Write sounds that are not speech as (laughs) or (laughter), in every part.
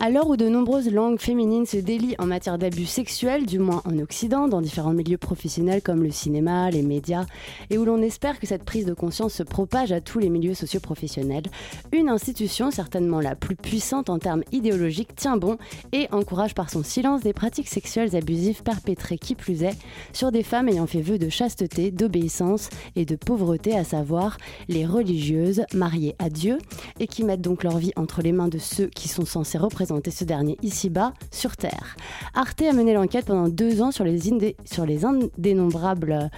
À l'heure où de nombreuses langues féminines se délient en matière d'abus sexuels, du moins en Occident, dans différents milieux professionnels comme le cinéma, les médias, et où l'on espère que cette prise de conscience se propage à tous les milieux socioprofessionnels, une institution, certainement la plus puissante en termes idéologiques, tient bon et encourage par son silence des pratiques sexuelles abusives perpétrées qui plus est sur des femmes ayant fait vœu de chasteté, d'obéissance et de pauvreté, à savoir les religieuses mariées à Dieu et qui mettent donc leur vie entre les mains de ceux qui sont censés représenter présenter ce dernier ici-bas, sur Terre. Arte a mené l'enquête pendant deux ans sur les, sur les indénombrables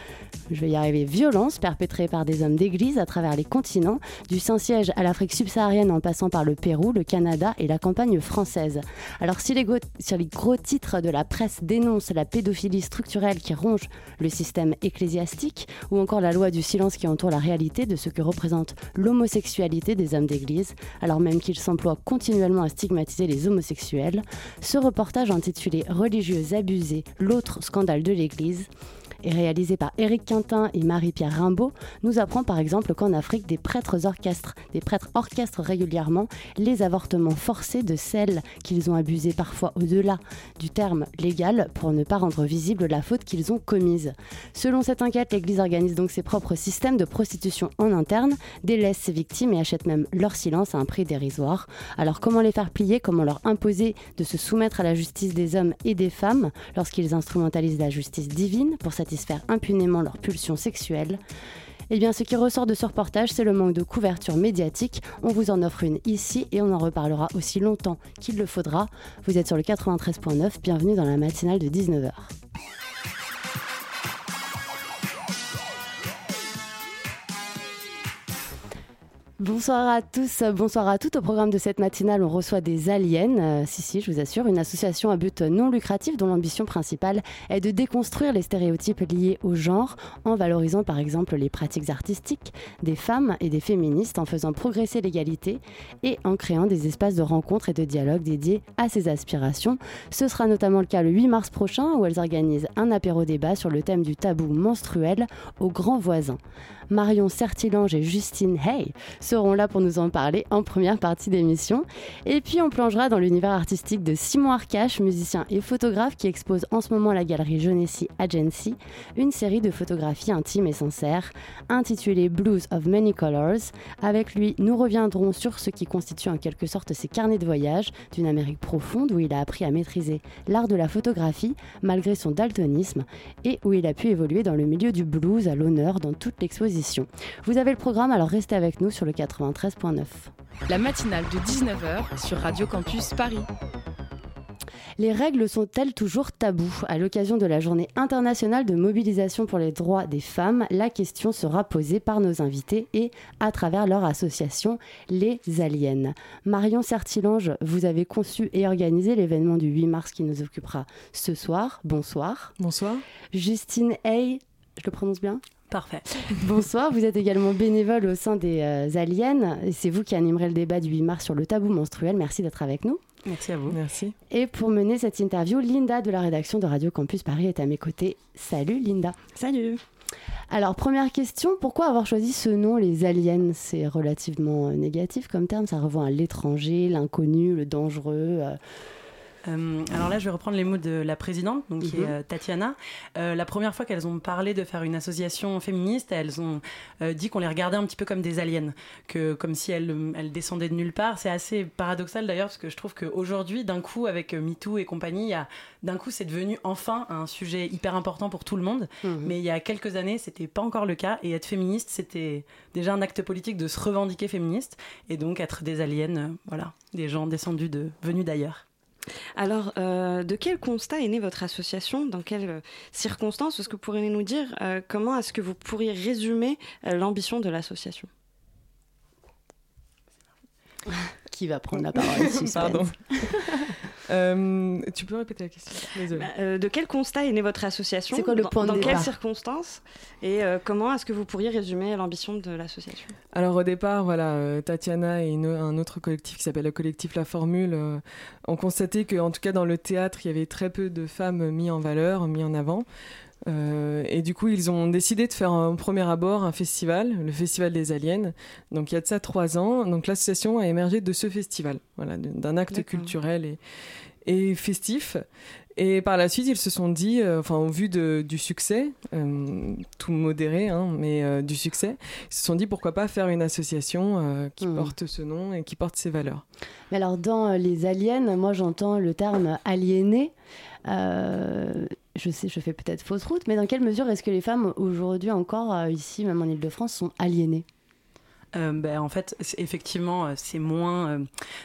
je vais y arriver, violences perpétrées par des hommes d'église à travers les continents, du Saint-Siège à l'Afrique subsaharienne en passant par le Pérou, le Canada et la campagne française. Alors si les, si les gros titres de la presse dénoncent la pédophilie structurelle qui ronge le système ecclésiastique, ou encore la loi du silence qui entoure la réalité de ce que représente l'homosexualité des hommes d'église, alors même qu'ils s'emploient continuellement à stigmatiser les homosexuels, ce reportage intitulé Religieuses abusées, l'autre scandale de l'Église et réalisé par Éric Quintin et Marie-Pierre Rimbaud, nous apprend par exemple qu'en Afrique, des prêtres orchestrent, des prêtres orchestrent régulièrement les avortements forcés de celles qu'ils ont abusées parfois au-delà du terme légal pour ne pas rendre visible la faute qu'ils ont commise. Selon cette enquête, l'Église organise donc ses propres systèmes de prostitution en interne, délaisse ses victimes et achète même leur silence à un prix dérisoire. Alors comment les faire plier? Comment leur imposer de se soumettre à la justice des hommes et des femmes lorsqu'ils instrumentalisent la justice divine? Pour satisfaire satisfaire impunément leurs pulsions sexuelles. Eh bien, ce qui ressort de ce reportage, c'est le manque de couverture médiatique. On vous en offre une ici et on en reparlera aussi longtemps qu'il le faudra. Vous êtes sur le 93.9, bienvenue dans la matinale de 19h. Bonsoir à tous, bonsoir à toutes. Au programme de cette matinale, on reçoit des aliens. Euh, si, si, je vous assure, une association à but non lucratif dont l'ambition principale est de déconstruire les stéréotypes liés au genre en valorisant par exemple les pratiques artistiques des femmes et des féministes, en faisant progresser l'égalité et en créant des espaces de rencontre et de dialogue dédiés à ces aspirations. Ce sera notamment le cas le 8 mars prochain où elles organisent un apéro débat sur le thème du tabou menstruel aux grands voisins. Marion Certilange et Justine Hay seront là pour nous en parler en première partie d'émission. Et puis on plongera dans l'univers artistique de Simon Arcache, musicien et photographe qui expose en ce moment à la galerie Genessi Agency une série de photographies intimes et sincères intitulée Blues of Many Colors. Avec lui, nous reviendrons sur ce qui constitue en quelque sorte ses carnets de voyage d'une Amérique profonde où il a appris à maîtriser l'art de la photographie malgré son daltonisme et où il a pu évoluer dans le milieu du blues à l'honneur dans toute l'exposition vous avez le programme, alors restez avec nous sur le 93.9. La matinale de 19h sur Radio Campus Paris. Les règles sont-elles toujours tabous À l'occasion de la journée internationale de mobilisation pour les droits des femmes, la question sera posée par nos invités et à travers leur association Les Aliens. Marion Certilange, vous avez conçu et organisé l'événement du 8 mars qui nous occupera ce soir. Bonsoir. Bonsoir. Justine Hay, je le prononce bien? Parfait. (laughs) Bonsoir, vous êtes également bénévole au sein des euh, Aliens et c'est vous qui animerez le débat du 8 mars sur le tabou menstruel. Merci d'être avec nous. Merci à vous. Merci. Et pour mener cette interview, Linda de la rédaction de Radio Campus Paris est à mes côtés. Salut Linda. Salut. Alors première question, pourquoi avoir choisi ce nom, les aliens C'est relativement euh, négatif comme terme, ça revient à l'étranger, l'inconnu, le dangereux. Euh, euh, alors là, je vais reprendre les mots de la présidente, donc qui est mhm. euh, Tatiana. Euh, la première fois qu'elles ont parlé de faire une association féministe, elles ont dit qu'on les regardait un petit peu comme des aliens, que comme si elles, elles descendaient de nulle part. C'est assez paradoxal d'ailleurs, parce que je trouve qu'aujourd'hui, d'un coup, avec MeToo et compagnie, d'un coup, c'est devenu enfin un sujet hyper important pour tout le monde. Mhm. Mais il y a quelques années, c'était pas encore le cas. Et être féministe, c'était déjà un acte politique de se revendiquer féministe, et donc être des aliens, voilà, des gens descendus de venus d'ailleurs. Alors, euh, de quel constat est née votre association? Dans quelles euh, circonstances? Est-ce que vous pourriez nous dire euh, comment est-ce que vous pourriez résumer l'ambition de l'association? Qui va prendre la parole? Pardon. (laughs) Euh, tu peux répéter la question bah, euh, de quel constat est née votre association C'est quoi le point Dans, de dans quelles circonstances Et euh, comment est-ce que vous pourriez résumer l'ambition de l'association? Alors au départ, voilà, Tatiana et un autre collectif qui s'appelle le collectif La Formule ont constaté qu'en tout cas dans le théâtre, il y avait très peu de femmes mises en valeur, mises en avant. Euh, et du coup, ils ont décidé de faire un premier abord un festival, le Festival des Aliens. Donc, il y a de ça trois ans. Donc, l'association a émergé de ce festival, voilà, d'un acte culturel et, et, festif. Et par la suite, ils se sont dit, euh, enfin, au vu de, du succès, euh, tout modéré, hein, mais du succès, ils se sont dit pourquoi pas faire une association qui hmm. porte ce nom et qui porte ces valeurs. Mais alors, dans les aliens, moi j'entends le terme aliéné. Euh, je sais, je fais peut-être fausse route, mais dans quelle mesure est-ce que les femmes aujourd'hui encore, euh, ici, même en Ile-de-France, sont aliénées? Euh, ben, en fait, effectivement, c'est moins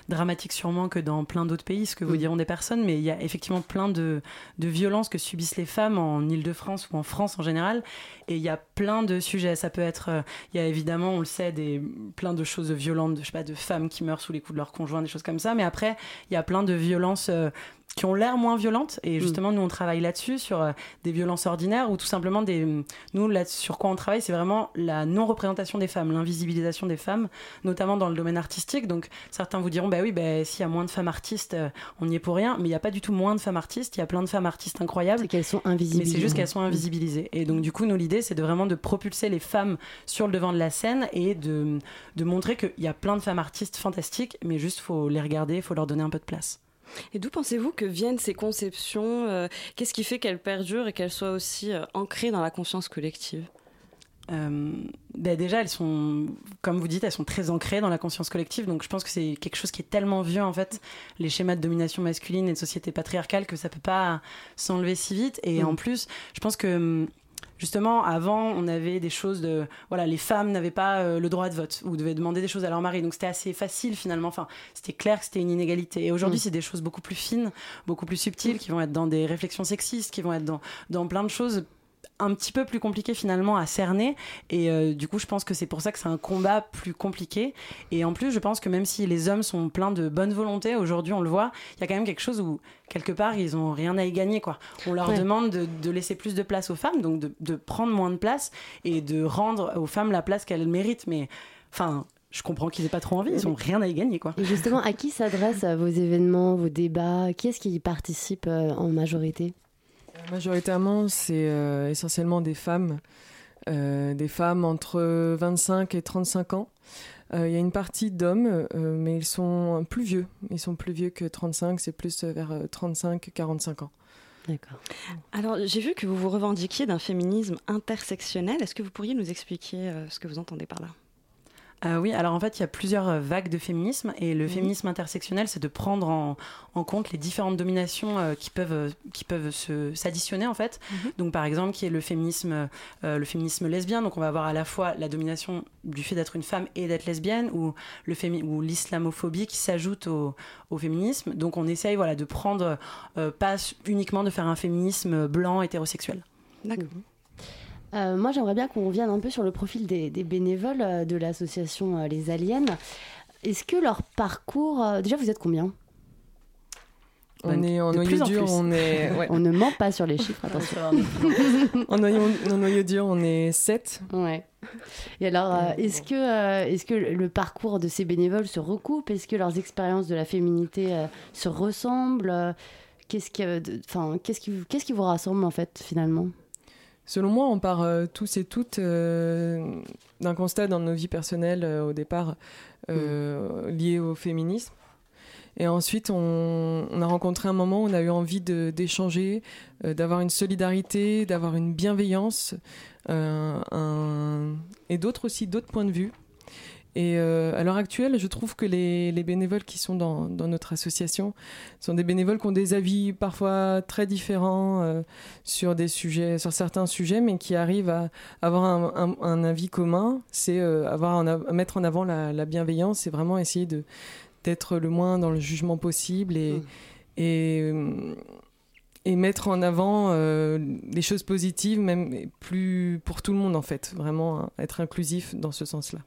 dramatique sûrement que dans plein d'autres pays, ce que vous diront des personnes, mais il y a effectivement plein de, de violences que subissent les femmes en Ile-de-France ou en France en général, et il y a plein de sujets. Ça peut être, il y a évidemment, on le sait, des, plein de choses violentes, de, je sais pas, de femmes qui meurent sous les coups de leur conjoint, des choses comme ça, mais après, il y a plein de violences qui ont l'air moins violentes. Et mm. justement, nous, on travaille là-dessus, sur euh, des violences ordinaires ou tout simplement des. Nous, là, sur quoi on travaille, c'est vraiment la non-représentation des femmes, l'invisibilisation des femmes, notamment dans le domaine artistique. Donc, certains vous diront, bah oui, bah, s'il y a moins de femmes artistes, euh, on n'y est pour rien. Mais il n'y a pas du tout moins de femmes artistes. Il y a plein de femmes artistes incroyables. C'est qu'elles sont invisibilisées. Mais c'est juste qu'elles sont invisibilisées. Et donc, du coup, nous, l'idée, c'est de vraiment de propulser les femmes sur le devant de la scène et de, de montrer qu'il y a plein de femmes artistes fantastiques, mais juste, faut les regarder, il faut leur donner un peu de place. Et d'où pensez-vous que viennent ces conceptions euh, Qu'est-ce qui fait qu'elles perdurent et qu'elles soient aussi euh, ancrées dans la conscience collective? Euh, ben déjà, elles sont, comme vous dites, elles sont très ancrées dans la conscience collective. Donc, je pense que c'est quelque chose qui est tellement vieux, en fait, les schémas de domination masculine et de société patriarcale, que ça peut pas s'enlever si vite. Et mm. en plus, je pense que hum, justement, avant, on avait des choses de. Voilà, les femmes n'avaient pas euh, le droit de vote ou devaient demander des choses à leur mari. Donc c'était assez facile finalement. Enfin, c'était clair que c'était une inégalité. Et aujourd'hui, mm. c'est des choses beaucoup plus fines, beaucoup plus subtiles, qui vont être dans des réflexions sexistes, qui vont être dans, dans plein de choses un petit peu plus compliqué finalement à cerner. Et euh, du coup je pense que c'est pour ça que c'est un combat plus compliqué. Et en plus je pense que même si les hommes sont pleins de bonne volonté aujourd'hui on le voit il y a quand même quelque chose où quelque part ils ont rien à y gagner quoi. On leur demande de, laisser plus de place aux femmes donc de, prendre moins de place et de rendre aux femmes la place qu'elles méritent. Mais enfin je comprends qu'ils n'aient pas trop envie, ils n'ont rien à y gagner. Quoi. Et justement, à qui s'adressent vos événements, vos débats? Qui est-ce qui y participe euh, en majorité? Majoritairement, c'est euh, essentiellement des femmes, euh, des femmes entre 25 et 35 ans. Euh, il y a une partie d'hommes, mais ils sont plus vieux. Ils sont plus vieux que 35, c'est plus vers 35-45 ans. D'accord. Alors, j'ai vu que vous vous revendiquiez d'un féminisme intersectionnel. Est-ce que vous pourriez nous expliquer ce que vous entendez par là? Euh, oui, alors en fait, il y a plusieurs euh, vagues de féminisme et le mhm. féminisme intersectionnel, c'est de prendre en, compte les différentes dominations euh, qui peuvent, qui peuvent s'additionner en fait. Mhm. Donc par exemple, qui est le féminisme, le féminisme lesbien. Donc on va avoir à la fois la domination du fait d'être une femme et d'être lesbienne ou le ou l'islamophobie qui s'ajoute au, au, féminisme. Donc on essaye voilà de prendre pas uniquement de faire un féminisme blanc hétérosexuel. D'accord. Euh, moi, j'aimerais bien qu'on revienne un peu sur le profil des, bénévoles euh, de l'association euh, Les Aliens. Est-ce que leur parcours. déjà, vous êtes combien? On est en noyau dur, on est. On ne ment pas sur les chiffres, attention. en, noyau, dur, on est 7. Ouais. Et alors, est-ce que, est que le parcours de ces bénévoles se recoupe? Est-ce que leurs expériences de la féminité se ressemblent? Qu'est-ce qui, qu'est-ce qui, qu'est-ce qui vous rassemble, en fait, finalement? Selon moi, on part euh, tous et toutes euh, d'un constat dans nos vies personnelles euh, au départ mm. lié au féminisme. Et ensuite, on, a rencontré un moment où on a eu envie d'échanger, d'avoir une solidarité, d'avoir une bienveillance, et d'autres aussi, d'autres points de vue. Et euh, à l'heure actuelle, je trouve que les, les bénévoles qui sont dans, dans, notre association sont des bénévoles qui ont des avis parfois très différents euh, sur des sujets, sur certains sujets, mais qui arrivent à avoir un, un, avis commun. C'est euh, avoir à mettre en avant la, la bienveillance, c'est vraiment essayer de d'être le moins dans le jugement possible et mmh. et et mettre en avant des choses positives, même plus pour tout le monde en fait, vraiment hein, être inclusif dans ce sens-là.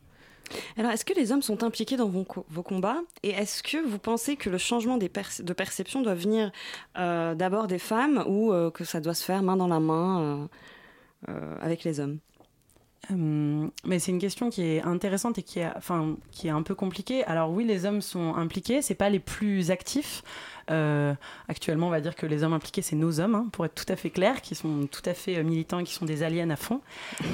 Alors, est-ce que les hommes sont impliqués dans vos, combats Et est-ce que vous pensez que le changement de perception doit venir euh, d'abord des femmes ou euh, que ça doit se faire main dans la main euh, avec les hommes? Mais c'est une question qui est intéressante et qui est, enfin, qui est un peu compliquée. Alors oui, les hommes sont impliqués, c'est pas les plus actifs. Euh, actuellement, on va dire que les hommes impliqués, c'est nos hommes, hein, pour être tout à fait clair, qui sont tout à fait euh, militants et qui sont des aliens à fond.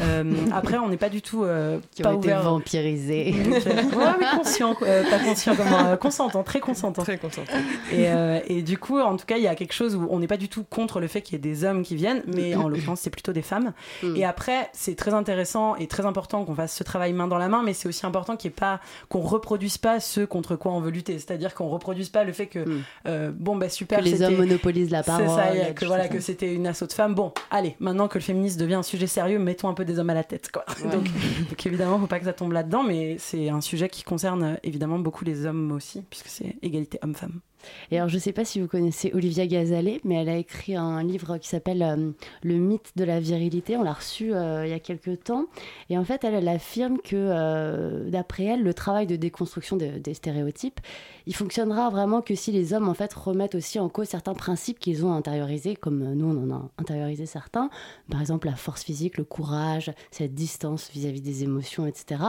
Euh, après, on n'est pas du tout qui pas ont été vampirisés. (laughs) ouais, mais conscient, pas conscient, comment, consentant, très consentant. Très consentant. Et, et, du coup, en tout cas, il y a quelque chose où on n'est pas du tout contre le fait qu'il y ait des hommes qui viennent, mais en l'occurrence, c'est plutôt des femmes. Mm. Et après, c'est très intéressant et très important qu'on fasse ce travail main dans la main, mais c'est aussi important qu'il y ait pas qu'on reproduise pas ce contre quoi on veut lutter. C'est-à-dire qu'on reproduise pas le fait que mm. Euh, bon bah super. Que les hommes monopolisent la parole. C'est ça, que voilà que c'était une assaut de femmes. Bon, allez, maintenant que le féminisme devient un sujet sérieux, mettons un peu des hommes à la tête, quoi. donc, (laughs) donc, évidemment, faut pas que ça tombe là-dedans, mais c'est un sujet qui concerne euh, évidemment beaucoup les hommes aussi, puisque c'est égalité homme-femme. Et alors, je ne sais pas si vous connaissez Olivia Gazalet, mais elle a écrit un livre qui s'appelle euh, Le mythe de la virilité. On l'a reçu euh, il y a quelques temps. Et en fait, elle, elle affirme que, euh, d'après elle, le travail de déconstruction des stéréotypes, il fonctionnera vraiment que si les hommes, en fait, remettent aussi en cause certains principes qu'ils ont intériorisés, comme nous, on en a intériorisé certains. Par exemple, la force physique, le courage, cette distance vis-à-vis des émotions, etc.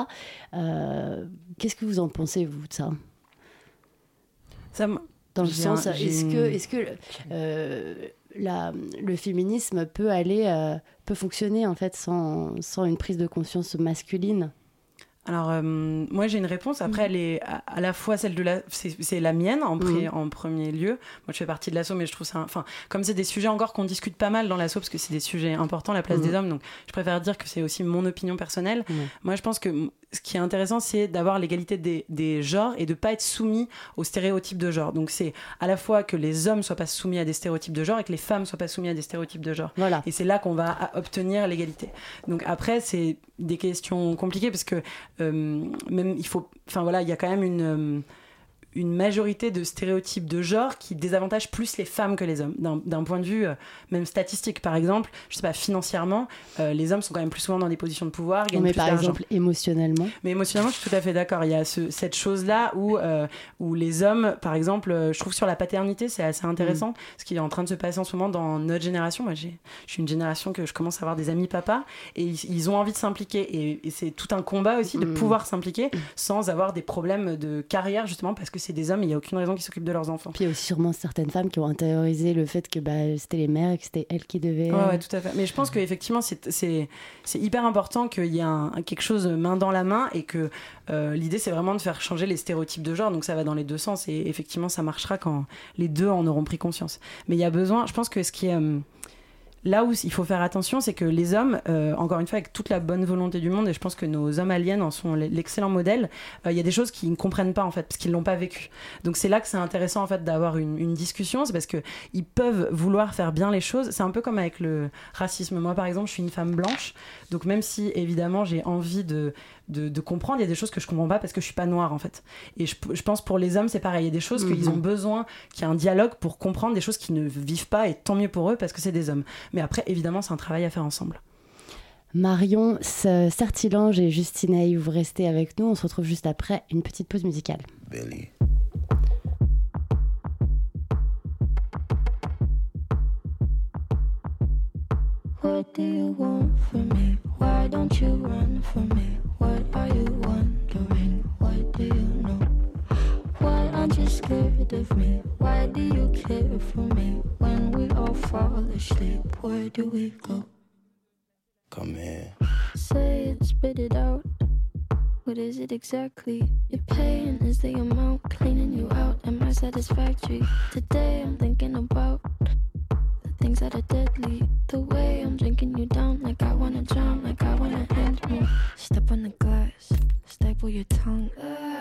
Qu'est-ce que vous en pensez, vous, de ça? Ça, dans le sens, est-ce que, est -ce que euh, la, le féminisme peut aller, euh, peut fonctionner en fait sans, sans une prise de conscience masculine? Alors, euh, moi, j'ai une réponse. Après, mm. elle est à, la fois celle de la. C'est la mienne en, mm. en, premier lieu. Moi, je fais partie de l'assaut, mais je trouve ça. Enfin, comme c'est des sujets encore qu'on discute pas mal dans l'assaut, parce que c'est des sujets importants, la place mm. des hommes, donc je préfère dire que c'est aussi mon opinion personnelle. Moi, je pense que ce qui est intéressant, c'est d'avoir l'égalité des, des, genres et de pas être soumis aux stéréotypes de genre. Donc, c'est à la fois que les hommes soient pas soumis à des stéréotypes de genre et que les femmes soient pas soumises à des stéréotypes de genre. Voilà. Et c'est là qu'on va obtenir l'égalité. Donc, après, c'est des questions compliquées parce que euh, même il faut. Enfin, voilà, il y a quand même une. Euh, une majorité de stéréotypes de genre qui désavantagent plus les femmes que les hommes. D'un point de vue euh, même statistique, par exemple, je sais pas, financièrement, euh, les hommes sont quand même plus souvent dans des positions de pouvoir, gagnent Mais par exemple, émotionnellement Mais émotionnellement, je suis tout à fait d'accord. Il y a cette chose-là où, euh, où les hommes, par exemple, je trouve sur la paternité, c'est assez intéressant, mm. ce qui est en train de se passer en ce moment dans notre génération. Moi, je suis une génération que je commence à avoir des amis papa et ils, ont envie de s'impliquer. Et, c'est tout un combat aussi de mm. pouvoir s'impliquer sans avoir des problèmes de carrière, justement, parce que c'est des hommes, il n'y a aucune raison qu'ils s'occupent de leurs enfants. Puis il y a aussi sûrement certaines femmes qui ont intériorisé le fait que bah, c'était les mères et que c'était elles qui devaient. Ouais, tout à fait. Mais je pense qu'effectivement, c'est hyper important qu'il y ait un, quelque chose main dans la main et que euh, l'idée, c'est vraiment de faire changer les stéréotypes de genre. Donc ça va dans les deux sens et effectivement, ça marchera quand les deux en auront pris conscience. Mais il y a besoin, je pense que ce qui est. Euh, Là où il faut faire attention, c'est que les hommes, euh, encore une fois, avec toute la bonne volonté du monde, et je pense que nos hommes aliens en sont l'excellent modèle, euh, il y a des choses qu'ils ne comprennent pas en fait, parce qu'ils l'ont pas vécu. Donc c'est là que c'est intéressant en fait d'avoir une, une, discussion, c'est parce que ils peuvent vouloir faire bien les choses. C'est un peu comme avec le racisme. Moi, par exemple, je suis une femme blanche, donc même si évidemment j'ai envie de de, comprendre. Il y a des choses que je comprends pas parce que je suis pas noire en fait. Et je, pense pour les hommes c'est pareil. Il y a des choses qu'ils ont mhm. besoin, qu'il y a un dialogue pour comprendre des choses qu'ils ne vivent pas et tant mieux pour eux parce que c'est des hommes. Mais après évidemment c'est un travail à faire ensemble. Marion, Sartilange et Justine vous restez avec nous. On se retrouve juste après une petite pause musicale. What do you want from me? Why don't you run from me? What are you wondering? What do you know? Why aren't you scared of me? Why do you care for me? When we all fall asleep, where do we go? Come here. Say it, spit it out. What is it exactly? Your pain is the amount cleaning you out. Am I satisfactory? Today I'm thinking about the things that are deadly. The way I'm drinking you down, like I wanna drown, like I wanna end. Step on the glass, staple your tongue. bury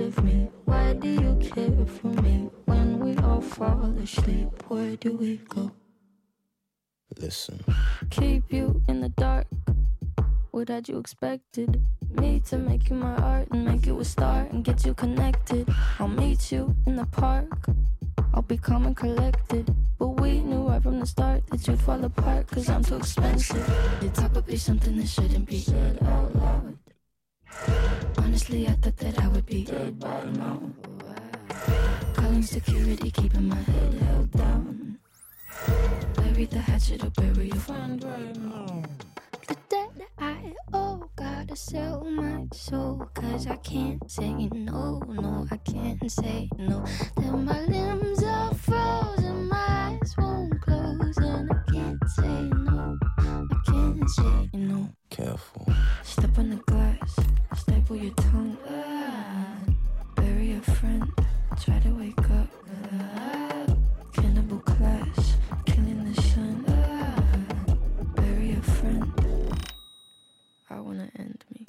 of me? Why do you care for me? When we all fall asleep, where do we go? Listen. Keep you in the dark. What had you expected? Me to make you my art and make you a star and get you connected. I'll meet you in the park. I'll be calm and collected. But we knew right from the start that you'd fall apart, cause I'm too expensive. It's probably something that shouldn't be said out loud. Honestly, I thought that I would be dead by now. Calling security, keeping my head held down. Bury the hatchet or bury your friend right now. The debt I owe, gotta sell my soul. Cause I can't say no, no, I can't say no. Then my limbs are frozen, my eyes won't close, and I can't say no, I can't say no. Careful. Step on the glass, staple your tongue. Bury a friend, try to wake up. Cannibal killing the sun. Bury a friend. I wanna end me.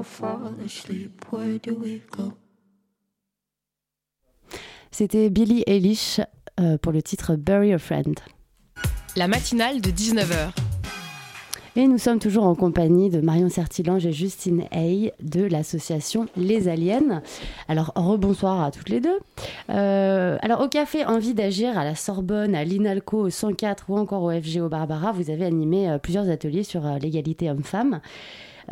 All fall asleep, where do we go? C'était Billie Eilish euh, pour le titre Bury a Friend. La matinale de 19h. Et nous sommes toujours en compagnie de Marion Sertilange et Justine Hay de l'association Les Aliens. Alors, rebonsoir à toutes les deux. Euh, alors, au café Envie d'agir, à la Sorbonne, à l'INALCO, au 104 ou encore au FGO Barbara, vous avez animé euh, plusieurs ateliers sur euh, l'égalité homme-femme.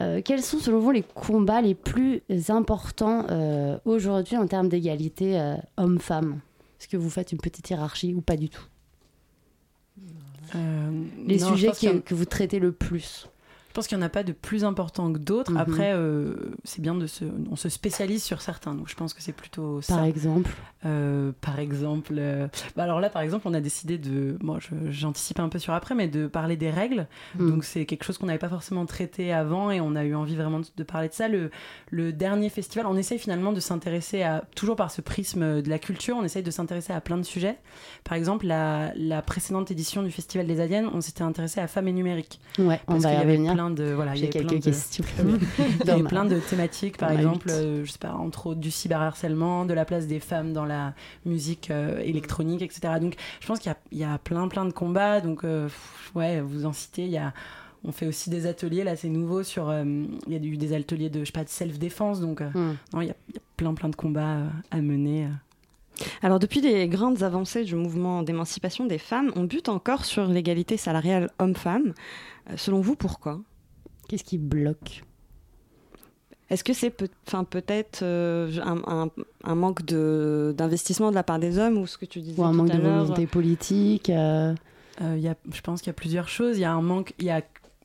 Euh, quels sont selon vous les combats les plus importants euh, aujourd'hui en termes d'égalité euh, homme-femme? Est-ce que vous faites une petite hiérarchie ou pas du tout? Les non, sujets que vous traitez le plus Je pense qu'il n'y en a pas de plus important que d'autres. Mhm. Après, euh, c'est bien de se. On se spécialise sur certains. Donc, je pense que c'est plutôt ça. Par exemple Euh, par exemple. euh, bah alors là, par exemple, on a décidé de. Moi, j'anticipe un peu sur après, mais de parler des règles. Mm. Donc, c'est quelque chose qu'on n'avait pas forcément traité avant et on a eu envie vraiment de, de parler de ça. Le, le dernier festival, on essaye finalement de s'intéresser à. Toujours par ce prisme de la culture, on essaye de s'intéresser à plein de sujets. Par exemple, la, la précédente édition du Festival des Aliens, on s'était intéressé à femmes et numérique. Ouais, on va y revenir. Plein de. Voilà, il y plein quelques de- questions. (laughs) il y Dans plein de thématiques, par dans exemple, euh, je sais pas, entre autres du cyberharcèlement, de la place des femmes dans la musique euh, électronique, etc. Donc, je pense qu'il y a, il y a plein, plein de combats. Donc, euh, pff, ouais, vous en citez, il y a. On fait aussi des ateliers, là c'est nouveau, sur, euh, il y a eu des ateliers de, je sais pas, de self-défense, donc euh, Mm. non, il y, a, il y a plein plein de combats euh, à mener. euh. Alors depuis les grandes avancées du mouvement d'émancipation des femmes, on bute encore sur l'égalité salariale homme-femme. Euh, selon vous, pourquoi? Qu'est-ce qui bloque? Est-ce que c'est peut, enfin, peut-être euh, un, un- un manque de- d'investissement de la part des hommes ou ce que tu disais Ou un tout manque à de volonté politique euh, Euh, il y a, je pense qu'il y a plusieurs choses. Il y a un manque. Il y a,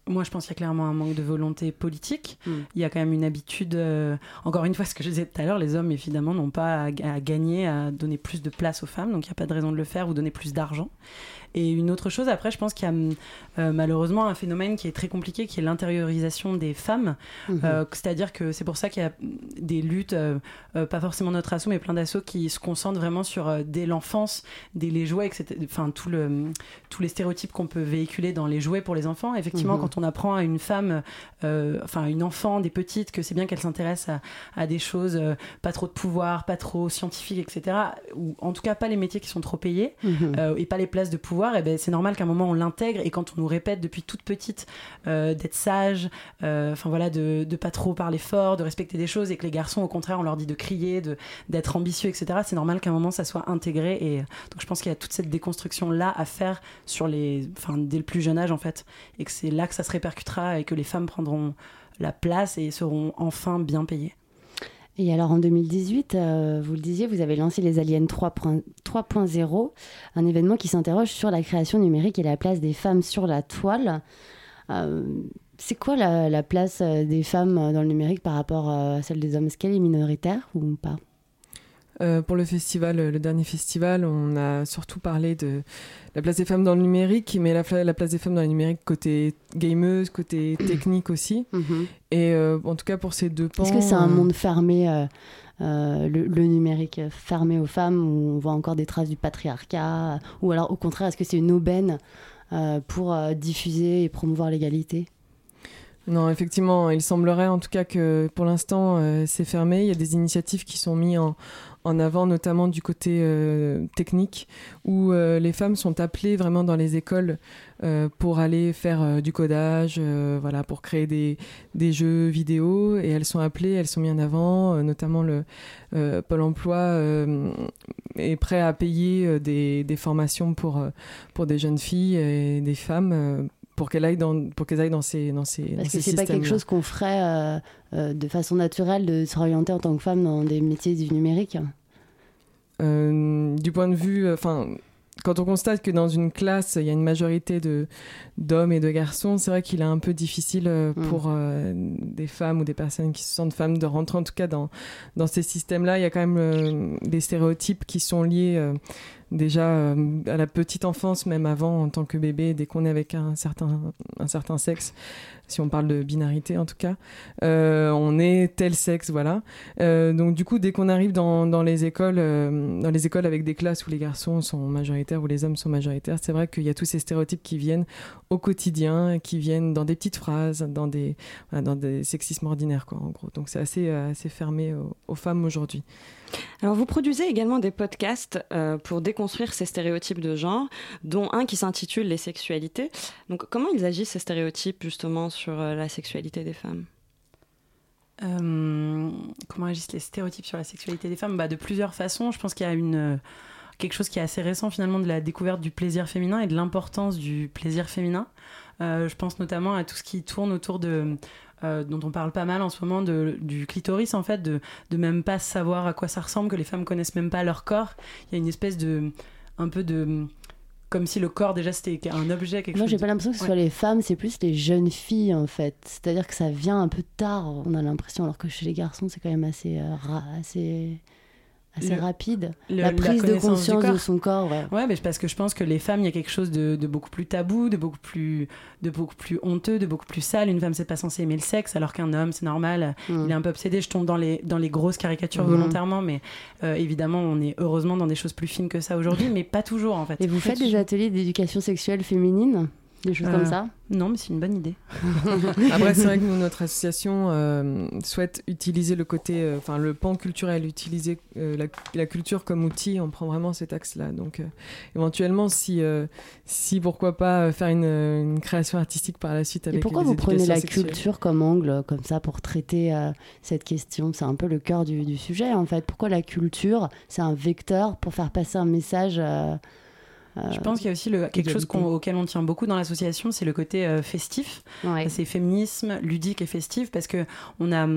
moi, je pense qu'il y a clairement un manque de volonté politique. Mm. Il y a quand même une habitude. euh, encore une fois, ce que je disais tout à l'heure, les hommes, évidemment, n'ont pas à, à gagner à donner plus de place aux femmes. Donc, il n'y a pas de raison de le faire ou donner plus d'argent. Et une autre chose, après, je pense qu'il y a euh, malheureusement un phénomène qui est très compliqué, qui est l'intériorisation des femmes. Mhm. Euh, C'est-à-dire que c'est pour ça qu'il y a des luttes, euh, pas forcément notre assaut, mais plein d'assauts qui se concentrent vraiment sur dès l'enfance, dès les jouets, etc. Enfin, tout le, tous les stéréotypes qu'on peut véhiculer dans les jouets pour les enfants. Effectivement, Mhm. quand on apprend à une femme, euh, enfin, une enfant, des petites, que c'est bien qu'elle s'intéresse à, à des choses euh, pas trop de pouvoir, pas trop scientifiques, etc. Ou en tout cas, pas les métiers qui sont trop payés Mhm. euh, et pas les places de pouvoir, et ben c'est normal qu'à un moment on l'intègre et quand on nous répète depuis toute petite euh, d'être sage, euh, enfin voilà, de, de pas trop parler fort, de respecter des choses et que les garçons au contraire on leur dit de crier, de d'être ambitieux, etc. C'est normal qu'à un moment ça soit intégré et euh, donc je pense qu'il y a toute cette déconstruction là à faire sur les, dès le plus jeune âge en fait et que c'est là que ça se répercutera et que les femmes prendront la place et seront enfin bien payées. Et alors en 2018, euh, vous le disiez, vous avez lancé les Aliens 3.0, 3.0, un événement qui s'interroge sur la création numérique et la place des femmes sur la toile. Euh, c'est quoi la, place des femmes dans le numérique par rapport à celle des hommes? Est-ce qu'elle est minoritaire ou pas? Pour le festival, le dernier festival, on a surtout parlé de la place des femmes dans le numérique, mais la, la place des femmes dans le numérique côté gameuse, côté (clears throat) technique aussi. Mhm. Et en tout cas pour ces deux pans. Est-ce que c'est un monde fermé euh, le, numérique fermé aux femmes, où on voit encore des traces du patriarcat, ou alors au contraire, est-ce que c'est une aubaine euh, pour euh, diffuser et promouvoir l'égalité? Non, effectivement, il semblerait en tout cas que pour l'instant c'est fermé. Il y a des initiatives qui sont mises en, en avant, notamment du côté euh, technique, où euh, les femmes sont appelées vraiment dans les écoles euh, pour aller faire du codage, voilà, pour créer des, des, jeux vidéo, et elles sont appelées, elles sont mises en avant, notamment le Pôle Emploi est prêt à payer des, des, formations pour, pour des jeunes filles et des femmes pour qu'elles aillent dans pour qu'elles aillent dans ces dans ces Est-ce que c'est pas quelque chose qu'on ferait euh, euh, de façon naturelle de s'orienter en tant que femme dans des métiers du numérique euh, Du point de vue, enfin. Quand on constate que dans une classe, il y a une majorité d'hommes et de garçons, c'est vrai qu'il est un peu difficile mm. pour des femmes ou des personnes qui se sentent femmes de rentrer en tout cas dans, dans ces systèmes-là. Il y a quand même des stéréotypes qui sont liés déjà euh, à la petite enfance, même avant, en tant que bébé, dès qu'on est avec un certain, un certain sexe, si on parle de binarité en tout cas, euh, on est tel sexe, voilà. Euh, donc du coup, dès qu'on arrive dans, les écoles, dans les écoles avec des classes où les garçons sont majoritaires, où les hommes sont majoritaires, c'est vrai qu'il y a tous ces stéréotypes qui viennent au quotidien, qui viennent dans des petites phrases, dans des, dans des sexismes ordinaires, quoi, en gros. Donc c'est assez, assez fermé aux femmes aujourd'hui. Alors vous produisez également des podcasts euh, pour déconstruire ces stéréotypes de genre, dont un qui s'intitule Les sexualités. Donc comment ils agissent ces stéréotypes justement sur euh, la sexualité des femmes euh, Comment agissent les stéréotypes sur la sexualité des femmes? Bah, De plusieurs façons. Je pense qu'il y a une quelque chose qui est assez récent finalement de la découverte du plaisir féminin et de l'importance du plaisir féminin. je pense notamment à tout ce qui tourne autour de euh, dont on parle pas mal en ce moment, de, du clitoris, en fait, de, de même pas savoir à quoi ça ressemble, que les femmes connaissent même pas leur corps. Il y a une espèce de. un peu de comme si le corps déjà c'était un objet quelque Moi chose. j'ai pas l'impression que ce soit les femmes, c'est plus les jeunes filles en fait. C'est-à-dire que ça vient un peu tard, on a l'impression, alors que chez les garçons c'est quand même assez, euh, assez assez rapide. la prise de conscience de son corps, ouais. Ouais, mais parce que je pense que les femmes, il y a quelque chose de, beaucoup plus tabou, de beaucoup plus, de beaucoup plus honteux, de beaucoup plus sale. Une femme, c'est pas censé aimer le sexe, alors qu'un homme, c'est normal. Mm. Il est un peu obsédé. Je tombe dans les, dans les grosses caricatures mm. volontairement, mais euh, évidemment, on est heureusement dans des choses plus fines que ça aujourd'hui, mais pas toujours en fait. Et vous faites des ateliers d'éducation sexuelle féminine? Des choses comme euh, ça Non, mais c'est une bonne idée. (laughs) Après, c'est vrai que nous, notre association euh, souhaite utiliser le côté, euh, enfin le pan culturel, utiliser la, culture comme outil. On prend vraiment cet axe-là. Donc, éventuellement, si, si pourquoi pas faire une, création artistique par la suite avec. Et pourquoi vous prenez la culture comme angle, comme ça, pour traiter cette question? C'est un peu le cœur du, du, sujet, en fait. Pourquoi la culture, c'est un vecteur pour faire passer un message je pense qu'il y a aussi le, quelque chose auquel on tient beaucoup dans l'association, c'est le côté euh, festif. C'est féminisme, ludique et festif, parce que on a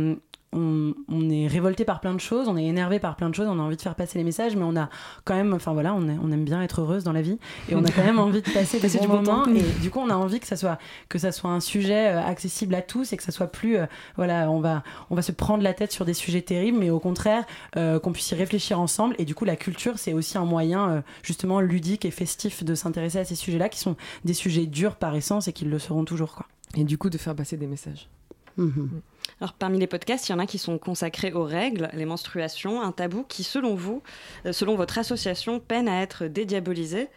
on, est révolté par plein de choses, on est énervé par plein de choses, on a envie de faire passer les messages, mais on a quand même, enfin voilà, on, on aime bien être heureuse dans la vie et on a quand même envie de passer des bons moments. Et du coup, on a envie que ça soit que ça soit un sujet euh, accessible à tous et que ça soit plus, euh, voilà, on va on va se prendre la tête sur des sujets terribles, mais au contraire euh, qu'on puisse y réfléchir ensemble. Et du coup, la culture, c'est aussi un moyen justement ludique et festif de s'intéresser à ces sujets-là, qui sont des sujets durs par essence et qui le seront toujours, quoi. Et du coup, de faire passer des messages. Mhm. Alors parmi les podcasts, il y en a qui sont consacrés aux règles, les menstruations, un tabou qui, selon vous, euh, selon votre association, peine à être dédiabolisé.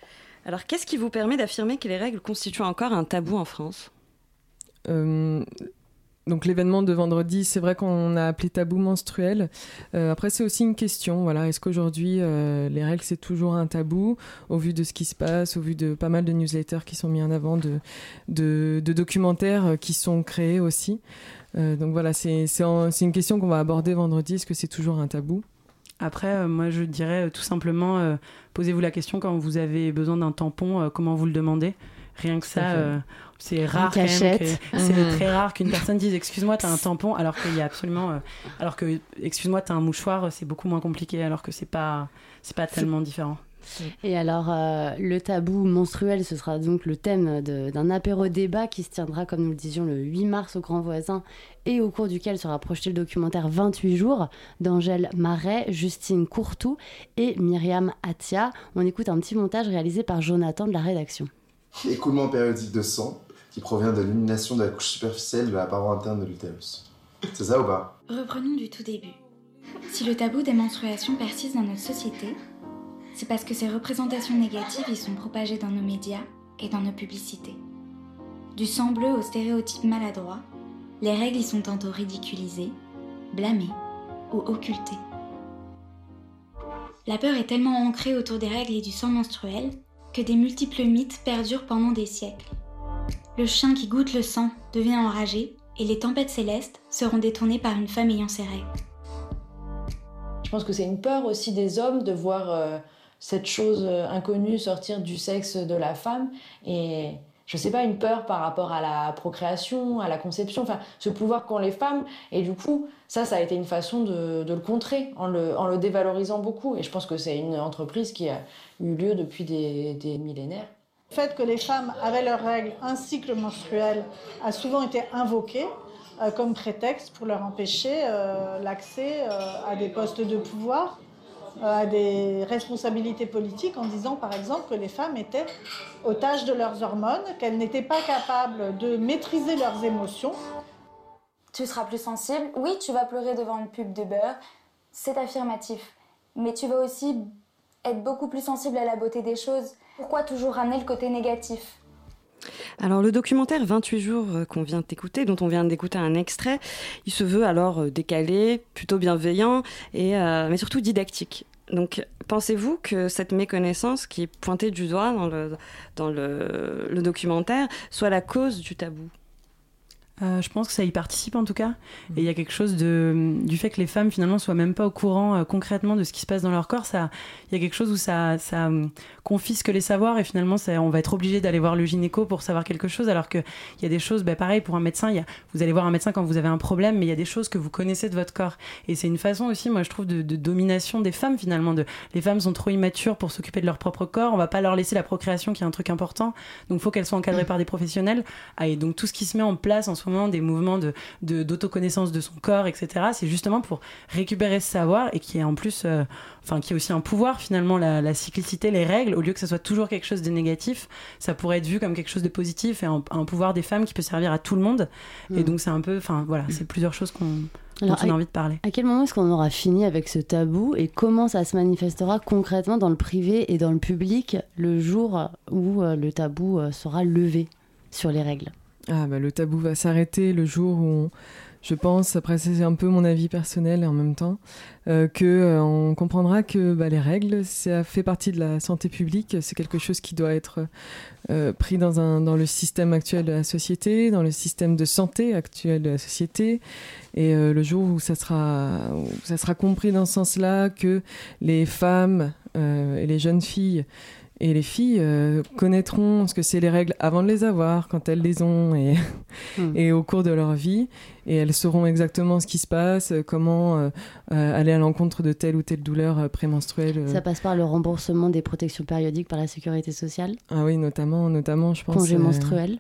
Alors qu'est-ce qui vous permet d'affirmer que les règles constituent encore un tabou en France? Euh, donc l'événement de vendredi, c'est vrai qu'on a appelé tabou menstruel. Euh, après, c'est aussi une question. Voilà, est-ce qu'aujourd'hui les règles c'est toujours un tabou au vu de ce qui se passe, au vu de pas mal de newsletters qui sont mis en avant, de, documentaires qui sont créés aussi. Euh, donc voilà, c'est une question qu'on va aborder vendredi. Est-ce que c'est toujours un tabou? Après, euh, moi, je dirais euh, tout simplement, posez-vous la question quand vous avez besoin d'un tampon, comment vous le demandez? Rien que ça, c'est rare. C'est mmh. très rare qu'une personne dise excuse-moi, t'as un tampon, alors qu'il y a absolument, alors que excuse-moi, t'as un mouchoir, c'est beaucoup moins compliqué, alors que c'est pas, c'est pas tellement différent. Et alors, euh, le tabou menstruel, ce sera donc le thème d'un apéro-débat qui se tiendra, comme nous le disions, le 8 mars au Grand Voisin et au cours duquel sera projeté le documentaire 28 jours d'Angèle Marais, Justine Courtou et Myriam Atia. On écoute un petit montage réalisé par Jonathan de la rédaction. Écoulement périodique de sang qui provient de l'élimination de la couche superficielle de la paroi interne de l'utérus. C'est ça ou pas? Reprenons du tout début. Si le tabou des menstruations persiste dans notre société, c'est parce que ces représentations négatives y sont propagées dans nos médias et dans nos publicités. Du sang bleu aux stéréotypes maladroits, les règles y sont tantôt ridiculisées, blâmées ou occultées. La peur est tellement ancrée autour des règles et du sang menstruel que des multiples mythes perdurent pendant des siècles. Le chien qui goûte le sang devient enragé et les tempêtes célestes seront détournées par une femme ayant ses règles. Je pense que c'est une peur aussi des hommes de voir euh, cette chose euh, inconnue sortir du sexe de la femme et je sais pas une peur par rapport à la procréation, à la conception, enfin ce pouvoir qu'ont les femmes. Et du coup ça ça a été une façon de, le contrer en le, dévalorisant beaucoup. Et je pense que c'est une entreprise qui a eu lieu depuis des, millénaires. Le fait que les femmes avaient leurs règles, un cycle menstruel, a souvent été invoqué euh, comme prétexte pour leur empêcher euh, l'accès à des postes de pouvoir à des responsabilités politiques en disant par exemple que les femmes étaient otages de leurs hormones, qu'elles n'étaient pas capables de maîtriser leurs émotions. Tu seras plus sensible, oui, tu vas pleurer devant une pub de beurre, c'est affirmatif. Mais tu vas aussi être beaucoup plus sensible à la beauté des choses. Pourquoi toujours ramener le côté négatif? Alors le documentaire 28 jours euh, qu'on vient d'écouter, dont on vient d'écouter un extrait, il se veut alors euh, décalé, plutôt bienveillant, et, euh, mais surtout didactique. Donc, pensez-vous que cette méconnaissance qui est pointée du doigt dans le, dans le documentaire soit la cause du tabou? Euh, je pense que ça y participe en tout cas. Et il y a quelque chose de, du fait que les femmes finalement soient même pas au courant euh, concrètement de ce qui se passe dans leur corps. Ça, il y a quelque chose où ça, ça hum, confisque les savoirs et finalement ça, on va être obligé d'aller voir le gynéco pour savoir quelque chose. Alors qu'il y a des choses, bah, pareil pour un médecin, y a, vous allez voir un médecin quand vous avez un problème, mais il y a des choses que vous connaissez de votre corps. Et c'est une façon aussi, moi je trouve, de, de, domination des femmes finalement. De, les femmes sont trop immatures pour s'occuper de leur propre corps. On va pas leur laisser la procréation qui est un truc important. Donc il faut qu'elles soient encadrées par des professionnels. Ah, et donc tout ce qui se met en place en des mouvements de, d'autoconnaissance de, son corps, etc. C'est justement pour récupérer ce savoir et qui est en plus, euh, enfin, qui est aussi un pouvoir finalement, la, cyclicité, les règles, au lieu que ce soit toujours quelque chose de négatif, ça pourrait être vu comme quelque chose de positif et un, pouvoir des femmes qui peut servir à tout le monde. Et mm. donc c'est un peu, enfin voilà, c'est plusieurs choses qu'on dont on a envie de parler. À quel moment est-ce qu'on aura fini avec ce tabou et comment ça se manifestera concrètement dans le privé et dans le public le jour où euh, le tabou euh, sera levé sur les règles? Ah bah le tabou va s'arrêter le jour où je pense, après c'est un peu mon avis personnel en même temps, euh, que euh, on comprendra que bah, les règles, ça fait partie de la santé publique, c'est quelque chose qui doit être euh, pris dans, le système actuel de la société, dans le système de santé actuel de la société, et le jour où ça sera, où ça sera compris dans ce sens-là que les femmes et les jeunes filles et les filles euh, connaîtront ce que c'est les règles avant de les avoir, quand elles les ont et, hmm. (laughs) et au cours de leur vie. Et elles sauront exactement ce qui se passe, comment euh, euh, aller à l'encontre de telle ou telle douleur prémenstruelle. Ça passe par le remboursement des protections périodiques par la sécurité sociale Ah oui, notamment, notamment je pense. Congé menstruel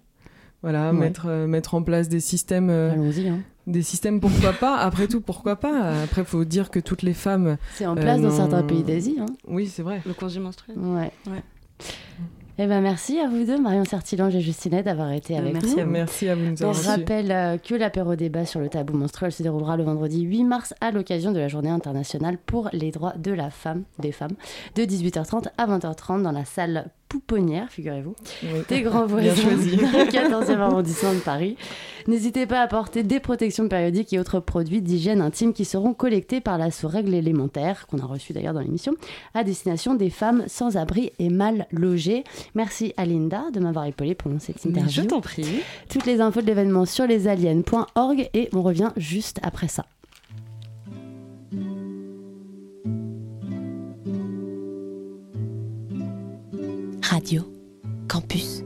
voilà, mettre, mettre en place des systèmes. Allons-y. Hein. Des systèmes, pourquoi pas Après tout, pourquoi pas Après, il faut dire que toutes les femmes. C'est en place dans certains pays d'Asie. Hein. Oui, c'est vrai. Le congé menstruel. Ouais. ouais. Eh ben merci à vous deux, Marion Sertilange et Justinette, d'avoir été avec merci nous. À merci à vous. Nous On rappelle euh, que l'apéro débat sur le tabou menstruel se déroulera le vendredi 8 mars à l'occasion de la Journée internationale pour les droits de la femme, des femmes, de 18h30 à 20h30 dans la salle pouponnière, figurez-vous, des grands (laughs) voisins (laughs) du 14e arrondissement de Paris. N'hésitez pas à apporter des protections périodiques et autres produits d'hygiène intime qui seront collectés par la sous-règle élémentaire, qu'on a reçu d'ailleurs dans l'émission, à destination des femmes sans abri et mal logées. Merci à Linda de m'avoir épaulé pendant cette interview. Je t'en prie. Toutes les infos de l'événement sur lesaliens.org et on revient juste après ça. Radio Campus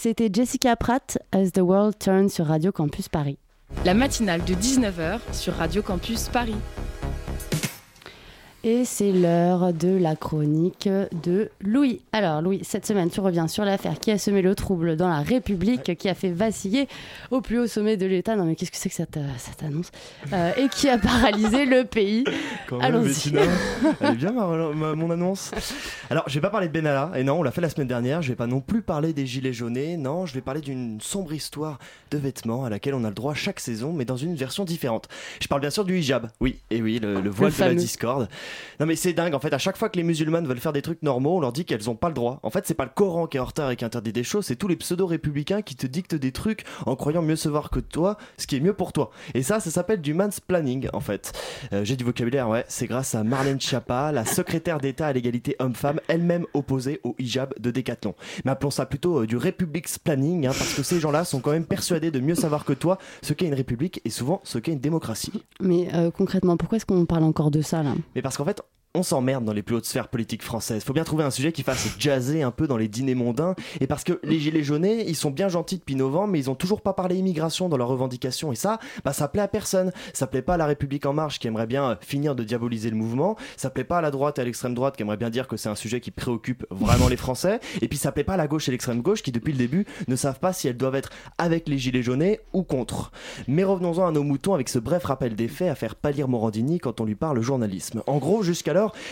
C'était Jessica Pratt, As the World Turns sur Radio Campus Paris. La matinale de 19h sur Radio Campus Paris. Et c'est l'heure de la chronique de Louis. Alors Louis, cette semaine tu reviens sur l'affaire qui a semé le trouble dans la République, qui a fait vaciller au plus haut sommet de l'État. Non mais qu'est-ce que c'est que cette, euh, cette annonce Euh, Et qui a paralysé le pays? (laughs) Allons-y. (laughs) Elle est bien ma- ma- mon annonce. Alors, je vais pas parler de Benalla, et non, on l'a fait la semaine dernière. Je vais pas non plus parler des gilets jaunés. Non, je vais parler d'une sombre histoire de vêtements à laquelle on a le droit chaque saison, mais dans une version différente. Je parle bien sûr du hijab. Oui, et oui, le, le voile de la discorde. Non, mais c'est dingue. En fait, à chaque fois que les musulmanes veulent faire des trucs normaux, on leur dit qu'elles ont pas le droit. En fait, c'est pas le Coran qui est en retard et qui interdit des choses, c'est tous les pseudo-républicains qui te dictent des trucs en croyant mieux se voir que toi, ce qui est mieux pour toi. Et ça, ça s'appelle du mansplaining, en fait. Euh, J'ai du vocabulaire, ouais. C'est grâce à Marlène Schiappa, la secrétaire d'État à l'égalité homme-femme, elle-même opposée au hijab de Décathlon. Mais appelons ça plutôt euh, du Republic planning, hein, parce que ces gens-là sont quand même persuadés de mieux savoir que toi ce qu'est une république et souvent ce qu'est une démocratie. Mais euh, concrètement, pourquoi est-ce qu'on parle encore de ça là? Mais parce qu'en fait, on s'emmerde dans les plus hautes sphères politiques françaises. Faut bien trouver un sujet qui fasse (laughs) jazzer un peu dans les dîners mondains. Et parce que les gilets jaunés, ils sont bien gentils depuis novembre, mais ils ont toujours pas parlé immigration dans leurs revendications. Et ça, bah, ça plaît à personne. Ça plaît pas à la République en marche qui aimerait bien euh, finir de diaboliser le mouvement. Ça plaît pas à la droite et à l'extrême droite qui aimerait bien dire que c'est un sujet qui préoccupe vraiment les Français. Et puis ça plaît pas à la gauche et l'extrême gauche qui depuis le début ne savent pas si elles doivent être avec les gilets jaunés ou contre. Mais revenons-en à nos moutons avec ce bref rappel des faits à faire pâlir Morandini quand on lui parle journalisme. En gros,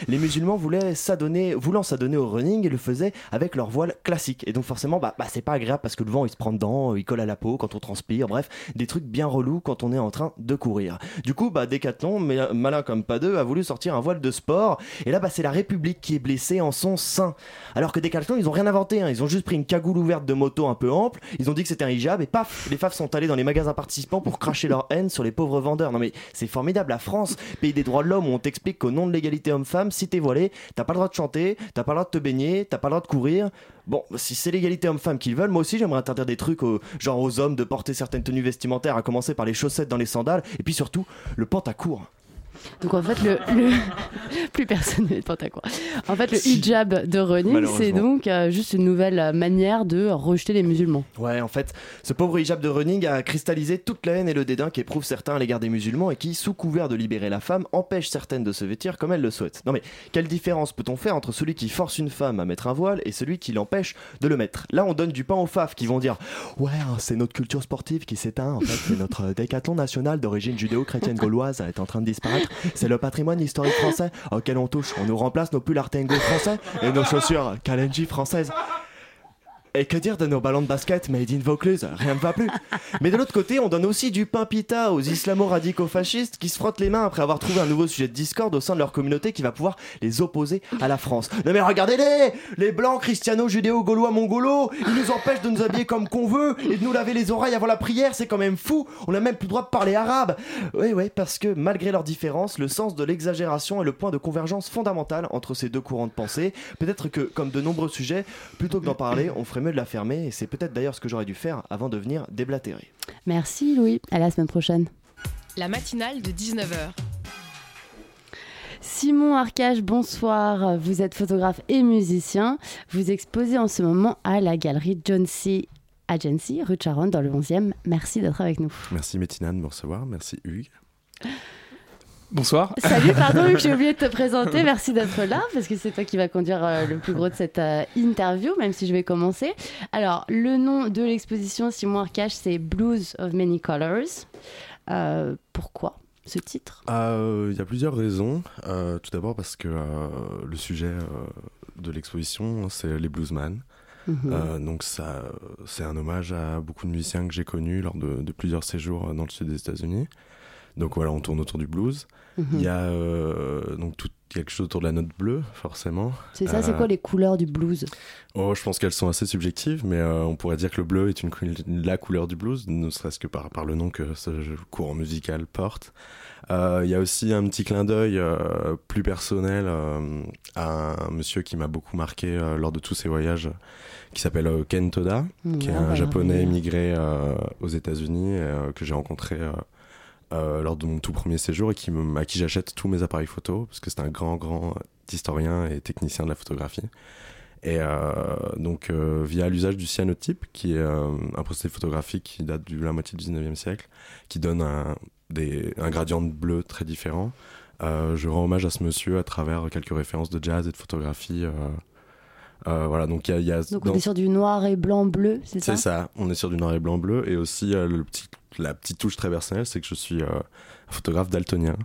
les musulmans voulaient s'adonner, voulant s'adonner au running et le faisaient avec leur voile classique. Et donc forcément, bah, bah, c'est pas agréable parce que le vent il se prend dedans, il colle à la peau quand on transpire, bref, des trucs bien relous quand on est en train de courir. Du coup, bah, Decathlon, mais malin comme pas deux, a voulu sortir un voile de sport. Et là, bah, c'est la République qui est blessée en son sein. Alors que Decathlon, ils ont rien inventé, hein. ils ont juste pris une cagoule ouverte de moto un peu ample, ils ont dit que c'était un hijab et paf, les faf sont allés dans les magasins participants pour cracher leur haine sur les pauvres vendeurs. Non mais c'est formidable, la France, pays des droits de l'homme où on t'explique qu'au nom de l'égalité homme-femme, si t'es voilé, t'as pas le droit de chanter, t'as pas le droit de te baigner, t'as pas le droit de courir. Bon, si c'est l'égalité homme-femme qu'ils veulent, moi aussi j'aimerais interdire des trucs aux, genre aux hommes de porter certaines tenues vestimentaires, à commencer par les chaussettes dans les sandales, et puis surtout le pantacourt. Donc en fait, le, le- (laughs) plus personne ne à quoi. En fait, le hijab de running, c'est donc euh, juste une nouvelle euh, manière de rejeter les musulmans. Ouais, en fait, ce pauvre hijab de running a cristallisé toute la haine et le dédain qu'éprouvent certains à l'égard des musulmans et qui, sous couvert de libérer la femme, empêchent certaines de se vêtir comme elles le souhaitent. Non mais, quelle différence peut-on faire entre celui qui force une femme à mettre un voile et celui qui l'empêche de le mettre? Là, on donne du pain aux faf qui vont dire Ouais, hein, c'est notre culture sportive qui s'éteint, en fait, c'est notre euh, décathlon national d'origine judéo-chrétienne gauloise est en train de disparaître. C'est le patrimoine historique français auquel on touche. On nous remplace nos pulls Artengo français et nos chaussures Kalenji françaises. Et que dire de nos ballons de basket made in Vaucluse? Rien ne va plus. (laughs) Mais de l'autre côté, on donne aussi du pain pita aux islamo-radicaux fascistes qui se frottent les mains après avoir trouvé un nouveau sujet de discorde au sein de leur communauté qui va pouvoir les opposer à la France. Non mais regardez-les Les blancs cristiano-judéo-gaulois mongolos Ils nous empêchent de nous habiller comme qu'on veut et de nous laver les oreilles avant la prière, c'est quand même fou On a même plus le droit de parler arabe Oui, oui, parce que malgré leurs différences, le sens de l'exagération est le point de convergence fondamental entre ces deux courants de pensée. Peut-être que, comme de nombreux sujets, plutôt que d'en parler, on ferait mieux de la fermer et c'est peut-être d'ailleurs ce que j'aurais dû faire avant de venir déblatérer. Merci Louis, à la semaine prochaine. La matinale de 19h. Simon Arcage, bonsoir. Vous êtes photographe et musicien. Vous exposez en ce moment à la galerie John C. Agency, rue de Charonne, dans le 11e. Merci d'être avec nous. Merci Métinane de me recevoir, merci Hugues. Bonsoir. Salut, pardon, (laughs) j'ai oublié de te présenter. Merci d'être là, parce que c'est toi qui vas conduire euh, le plus gros de cette euh, interview, même si je vais commencer. Alors, le nom de l'exposition Simon Arcage, c'est Blues of Many Colors. Euh, pourquoi ce titre? Euh, Il y a plusieurs raisons. Euh, tout d'abord parce que euh, le sujet euh, de l'exposition, c'est les bluesman. Mhm. Euh, donc ça, c'est un hommage à beaucoup de musiciens que j'ai connus lors de, de plusieurs séjours dans le sud des États-Unis. Donc voilà, on tourne autour du blues. Mhm. Il y a euh, donc tout quelque chose autour de la note bleue, forcément. C'est ça, c'est Euh, quoi les couleurs du blues? Oh, je pense qu'elles sont assez subjectives, mais euh, on pourrait dire que le bleu est une, la couleur du blues, ne serait-ce que par, par le nom que ce courant musical porte. Il y a aussi un petit clin d'œil plus personnel à un monsieur qui m'a beaucoup marqué lors de tous ces voyages, qui s'appelle Ken Toda, Mmh, qui est ah, un bah, japonais émigré aux États-Unis que j'ai rencontré. Euh, lors de mon tout premier séjour et qui à qui j'achète tous mes appareils photo parce que c'est un grand grand historien et technicien de la photographie. Et euh, donc euh, via l'usage du cyanotype qui est un procédé photographique qui date de la moitié du 19e siècle qui donne un, des, un gradient de bleu très différent je rends hommage à ce monsieur à travers quelques références de jazz et de photographie euh, voilà donc il y a, il y a Donc dans- on est sur du noir et blanc bleu, c'est ça c'est ça, on est sur du noir et blanc bleu. Et aussi, euh, le petit, la petite touche très personnelle, c'est que je suis euh, un photographe daltonien.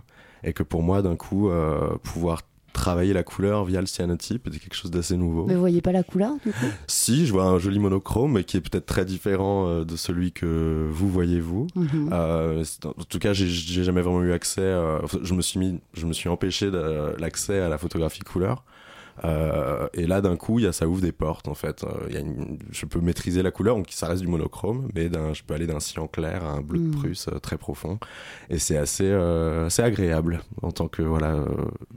Et que pour moi, d'un coup, euh, pouvoir travailler la couleur via le cyanotype était quelque chose d'assez nouveau. Mais vous voyez pas la couleur du coup? Si, je vois un joli monochrome, mais qui est peut-être très différent de celui que vous voyez vous. Mhm. Euh, en tout cas, j'ai- jamais vraiment eu accès. euh, je me suis mis, je me suis empêché de- l'accès à la photographie couleur. Euh, et là, d'un coup, il y a, ça ouvre des portes en fait. Euh, il y a une- je peux maîtriser la couleur, donc ça reste du monochrome, mais je peux aller d'un cyan clair à un bleu de Prusse euh, très profond. Et c'est assez, euh, assez agréable en tant que voilà euh,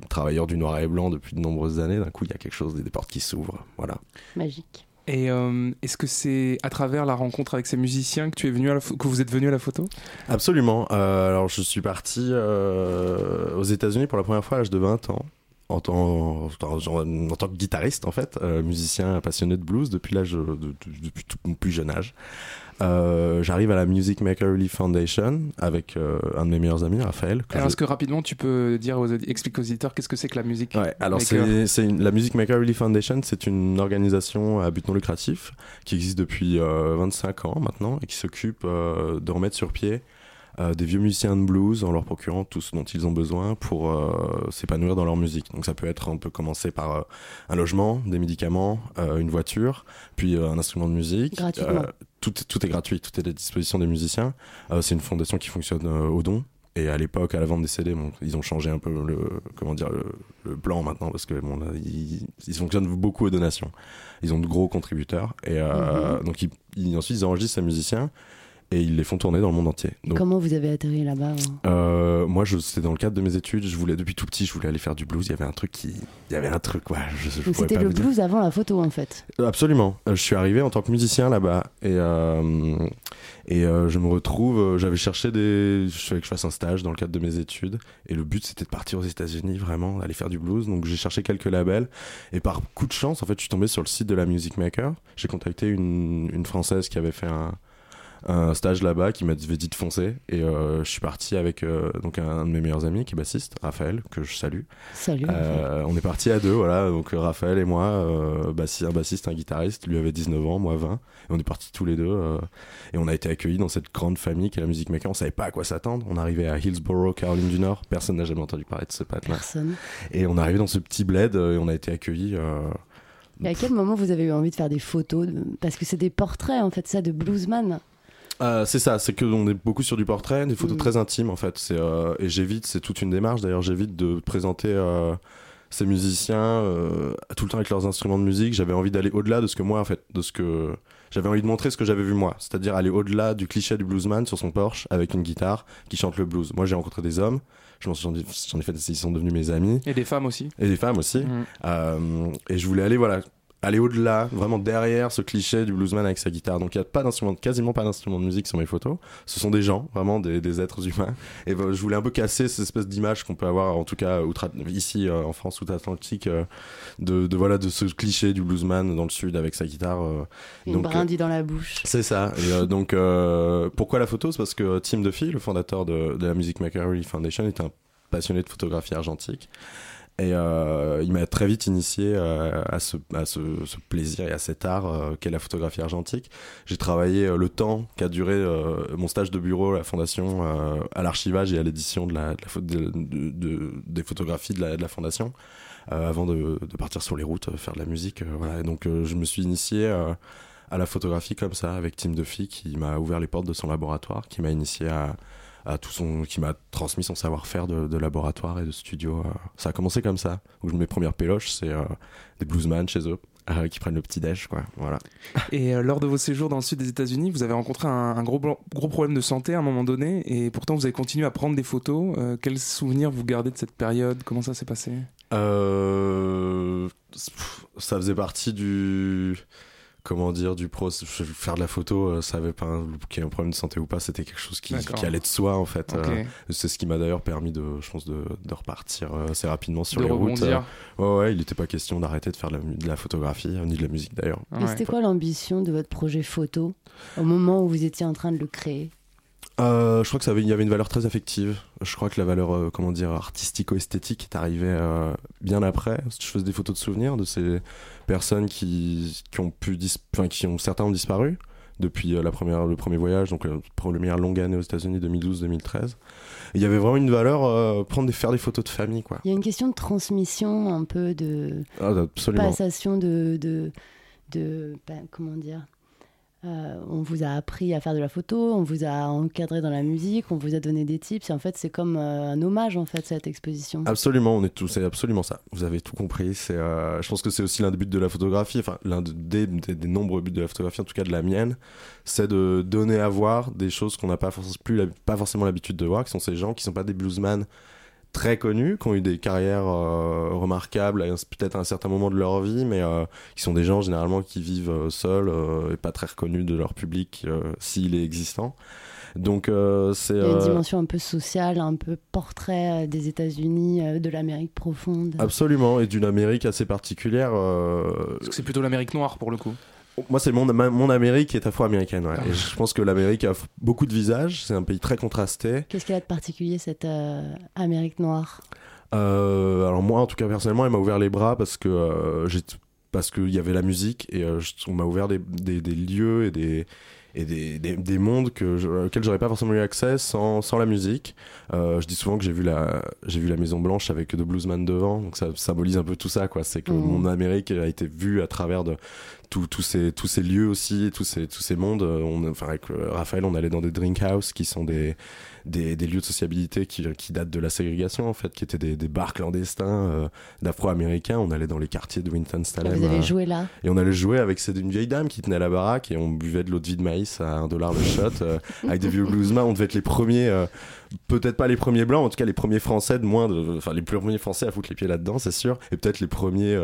travailleur du noir et blanc depuis de nombreuses années. D'un coup, il y a quelque chose, des, portes qui s'ouvrent. Voilà. Magique. Et euh, est-ce que c'est à travers la rencontre avec ces musiciens que tu es venu à la pho- que vous êtes venu à la photo? Absolument. Euh, alors, je suis parti euh, aux États-Unis pour la première fois à l'âge de 20 ans. En tant, en, en tant que guitariste, en fait, euh, musicien passionné de blues depuis l'âge de, de- depuis tout mon plus jeune âge. Euh, J'arrive à la Music Maker Relief Foundation avec euh, un de mes meilleurs amis, Raphaël. que Alors je- est-ce que rapidement tu peux dire aux explique aux auditeurs qu'est-ce que c'est que la musique Ouais, alors c'est c'est une- la Music Maker Relief Foundation, c'est une organisation à but non lucratif qui existe depuis euh, 25 ans maintenant et qui s'occupe de remettre sur pied des vieux musiciens de blues en leur procurant tout ce dont ils ont besoin pour euh, s'épanouir dans leur musique. Donc ça peut être, on peut commencer par euh, un logement, des médicaments, euh, une voiture, puis euh, un instrument de musique. Gratuitement. Euh, tout, tout est gratuit, tout est à la disposition des musiciens. Euh, c'est une fondation qui fonctionne euh, au don. Et à l'époque, à la vente des CD, bon, ils ont changé un peu le, comment dire, le, le plan maintenant parce que bon, là, ils, ils fonctionnent beaucoup aux donations. Ils ont de gros contributeurs et euh, donc ils, ils- ensuite ils enregistrent ces musiciens et ils les font tourner dans le monde entier. Donc, Comment vous avez atterri là-bas hein euh, moi, c'était dans le cadre de mes études. Je voulais depuis tout petit, je voulais aller faire du blues. Il y avait un truc qui, il y avait un truc, ouais. Donc pourrais c'était le blues avant la photo en fait. Euh, Absolument. Euh, je suis arrivé en tant que musicien là-bas et euh, et euh, je me retrouve. J'avais cherché des. Je fallait que je fasse un stage dans le cadre de mes études et le but c'était de partir aux États-Unis vraiment, aller faire du blues. Donc j'ai cherché quelques labels et par coup de chance, en fait, je suis tombé sur le site de la Music Maker. J'ai contacté une une française qui avait fait un un stage là-bas qui m'avait dit de foncer et euh, je suis parti avec euh, donc un, de mes meilleurs amis qui est bassiste Raphaël que je salue. Salut. Euh, on est parti à deux voilà. Donc Raphaël et moi euh, bassi- un bassiste un guitariste. Lui avait 19 ans moi 20 et on est partis tous les deux et on a été accueillis dans cette grande famille qui est la musique maker. On savait pas à quoi s'attendre. On arrivait à Hillsborough Caroline du Nord. Personne n'a jamais entendu parler de ce pat là Personne. et on est arrivé dans ce petit bled et on a été accueillis Et à quel moment vous avez eu envie de faire des photos de- Parce que c'est des portraits en fait, ça, de bluesman. Euh, c'est ça, c'est que on est beaucoup sur du portrait, des photos Mm. très intimes en fait. C'est euh, et j'évite, c'est toute une démarche. D'ailleurs, j'évite de présenter euh, ces musiciens euh, tout le temps avec leurs instruments de musique. J'avais envie d'aller au-delà de ce que moi en fait, de ce que j'avais envie de montrer ce que j'avais vu moi, c'est-à-dire aller au-delà du cliché du bluesman sur son Porsche avec une guitare qui chante le blues. Moi, j'ai rencontré des hommes. Je m'en suis j'en ai fait, ils sont devenus mes amis. Et des femmes aussi. Et des femmes aussi. Euh, et je voulais aller, voilà, aller au-delà, vraiment derrière ce cliché du bluesman avec sa guitare. Donc il n'y a pas d'instrument, quasiment pas d'instrument de musique sur mes photos. Ce sont des gens, vraiment des, des êtres humains. Et ben, je voulais un peu casser cette espèce d'image qu'on peut avoir, en tout cas outre, ici euh, en France, outre-Atlantique, euh, de, de, voilà, de ce cliché du bluesman dans le sud avec sa guitare. euh. Une Donc, euh, brindille dans la bouche. c'est ça. Et euh, donc, euh, pourquoi la photo? C'est parce que Tim Duffy, le fondateur de, de la Music Makery Foundation, est un passionné de photographie argentique. Et euh, il m'a très vite initié euh, à, ce, à ce, ce plaisir et à cet art euh, qu'est la photographie argentique. J'ai travaillé euh, le temps qu'a duré euh, mon stage de bureau à la fondation euh, à l'archivage et à l'édition de de de- de- de- des photographies de la, de la fondation avant de, partir sur les routes faire de la musique. voilà. Et donc je me suis initié à la photographie comme ça avec Tim Duffy qui m'a ouvert les portes de son laboratoire, qui m'a initié à, à tout son, qui m'a transmis son savoir-faire de, de laboratoire et de studio. euh. Ça a commencé comme ça. Donc mes premières péloches, c'est euh, des bluesman chez eux. euh, qui prennent le petit déj quoi voilà (laughs) Et euh, lors de vos séjours dans le sud des États-Unis, vous avez rencontré un, un gros, gros problème de santé à un moment donné, et pourtant vous avez continué à prendre des photos. Euh, quels souvenirs vous gardez de cette période? Comment ça s'est passé? Euh, ça faisait partie du comment dire du pro faire de la photo euh, ça avait pas un, qu'il y ait un problème de santé ou pas c'était quelque chose qui, allait de soi en fait. Euh, c'est ce qui m'a d'ailleurs permis de je pense de, de repartir euh, assez rapidement sur De les routes rebondir. Euh, ouais ouais il n'était pas question d'arrêter de faire de la, de la photographie ni de la musique d'ailleurs. Et c'était quoi l'ambition de votre projet photo au moment où vous étiez en train de le créer? Euh, je crois que ça avait, il y avait une valeur très affective. Je crois que la valeur, euh, comment dire, artistico-esthétique est arrivée euh, bien après. Je faisais des photos de souvenirs de ces personnes qui, qui ont pu, enfin, qui ont certains ont disparu depuis la première, le premier voyage, donc la première longue année aux États-Unis 2012-2013. Et Il y avait vraiment une valeur prendre des, faire des photos de famille, quoi. Il y a une question de transmission, un peu de Ah, passation de, de, de ben, comment dire Euh, on vous a appris à faire de la photo, on vous a encadré dans la musique, on vous a donné des tips. Et en fait, c'est comme euh, un hommage en fait cette exposition. Absolument, on est tous, c'est absolument ça. Vous avez tout compris. Euh, je pense que c'est aussi l'un des buts de la photographie, enfin l'un de- des, nombreux buts de la photographie, en tout cas de la mienne, c'est de donner à voir des choses qu'on n'a pas, pas forcément l'habitude de voir, qui sont ces gens qui sont pas des bluesman très connus, qui ont eu des carrières euh, remarquables, peut-être à un certain moment de leur vie, mais euh, qui sont des gens généralement qui vivent euh, seuls euh, et pas très reconnus de leur public euh, s'il est existant. Donc euh, c'est Il y a une euh, dimension un peu sociale, un peu portrait euh, des États-Unis, euh, de l'Amérique profonde. Absolument, et d'une Amérique assez particulière. euh, Parce que c'est plutôt l'Amérique noire pour le coup? Moi, c'est mon, mon Amérique qui est afro-américaine. ouais. Et je pense que l'Amérique a beaucoup de visages. C'est un pays très contrasté. Qu'est-ce qu'elle a de particulier cette euh, Amérique noire? Euh, alors moi, en tout cas personnellement, elle m'a ouvert les bras parce que euh, j'ai parce qu'il y avait la musique et euh, je- on m'a ouvert des, des, des lieux et des et des, des, des mondes que je, auxquels j'aurais pas forcément eu accès sans, sans la musique. Euh, je dis souvent que j'ai vu la j'ai vu la Maison Blanche avec deux bluesman devant, donc ça symbolise un peu tout ça quoi. C'est que Mhm. mon Amérique a été vue à travers de tous ces tous ces lieux aussi, tous ces tous ces mondes. Euh, On, enfin avec euh, Raphaël, on allait dans des drink house qui sont des des, des lieux de sociabilité qui, qui datent de la ségrégation en fait, qui étaient des, des bars clandestins euh, d'Afro-Américains. On allait dans les quartiers de Winston-Salem. Vous euh, joué là Et on allait jouer avec une vieille dame qui tenait la baraque et on buvait de l'eau de vie de maïs à un dollar le shot, euh, avec des vieux bluesman. On devait être les premiers, euh, peut-être pas les premiers blancs, en tout cas les premiers français de moins de, enfin les premiers français à foutre les pieds là-dedans, c'est sûr, et peut-être les premiers,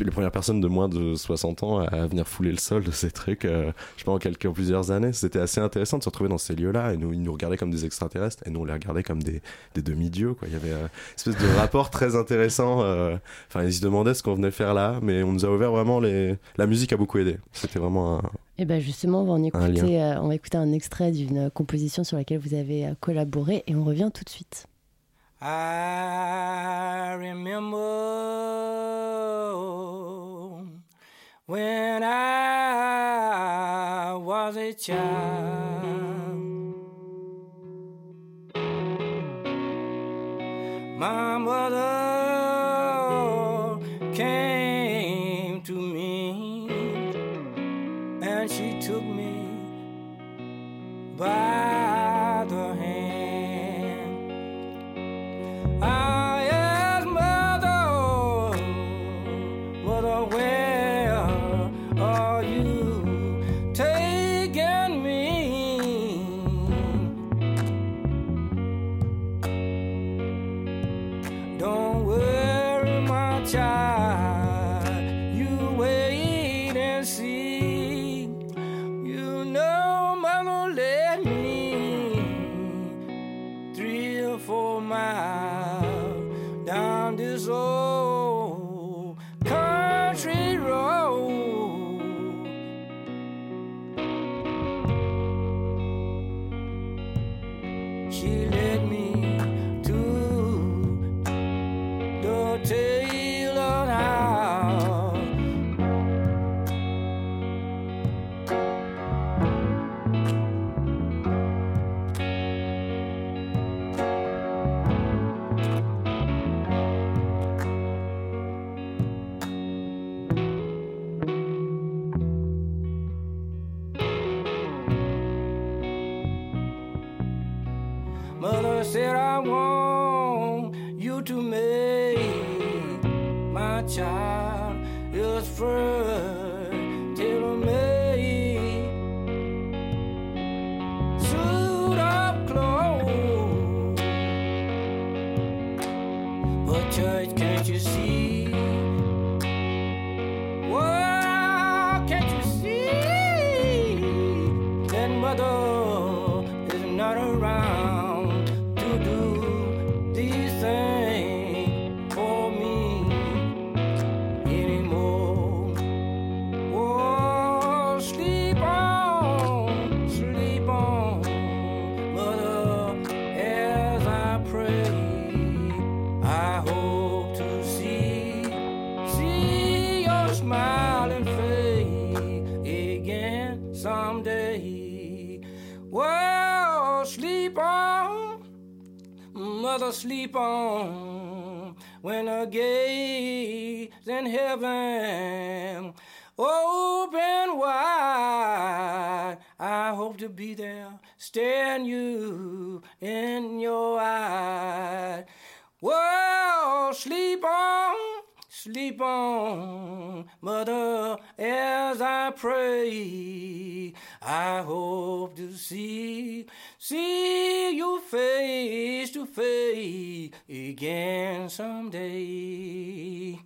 les premières personnes de moins de 60 ans à venir fouler le sol de ces trucs, euh, je pense en quelques en plusieurs années. C'était assez intéressant de se retrouver dans ces lieux-là, et nous, ils nous regardaient comme des extraterrestres, et nous on les regardait comme des, des demi-dieux, quoi. Il y avait euh, une espèce de rapport très intéressant. euh, Enfin, ils se demandaient ce qu'on venait faire là, mais on nous a ouvert vraiment les. La musique a beaucoup aidé. C'était vraiment un. Et ben justement, on va, en écouter, euh, on va écouter un extrait d'une composition sur laquelle vous avez collaboré et on revient tout de suite. I remember when I was a child. My mother came to me and she took me by to make my child is first sleep on. When the gates in heaven open wide, I hope to be there, staring you in your eye. Well, sleep on, sleep on, mother, as I pray. I hope to see, see you face to face again someday.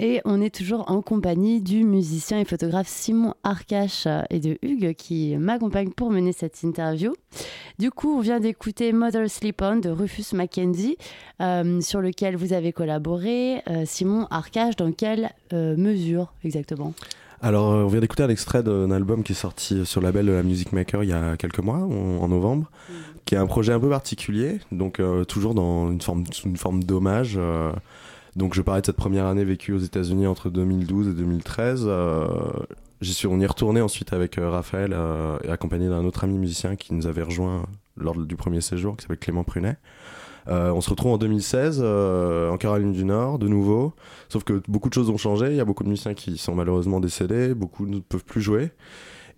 Et on est toujours en compagnie du musicien et photographe Simon Arcache et de Hugues qui m'accompagnent pour mener cette interview. Du coup, on vient d'écouter Mother Sleep On de Rufus Mackenzie, euh, sur lequel vous avez collaboré. Euh, Simon Arcache, dans quelle euh, mesure exactement? Alors, on vient d'écouter un extrait d'un album qui est sorti sur le label de la Music Maker il y a quelques mois, en, en novembre, qui est un projet un peu particulier, donc euh, toujours dans une forme, sous une forme d'hommage. euh, donc, je parlais de cette première année vécue aux États-Unis entre 2012 et 2013. euh, J'y suis, on y est retourné ensuite avec euh, Raphaël, euh, et accompagné d'un autre ami musicien qui nous avait rejoint lors du premier séjour, qui s'appelle Clément Prunet. Euh, on se retrouve en 2016 euh, en Caroline du Nord, de nouveau. Sauf que beaucoup de choses ont changé. Il y a beaucoup de musiciens qui sont malheureusement décédés. Beaucoup ne peuvent plus jouer.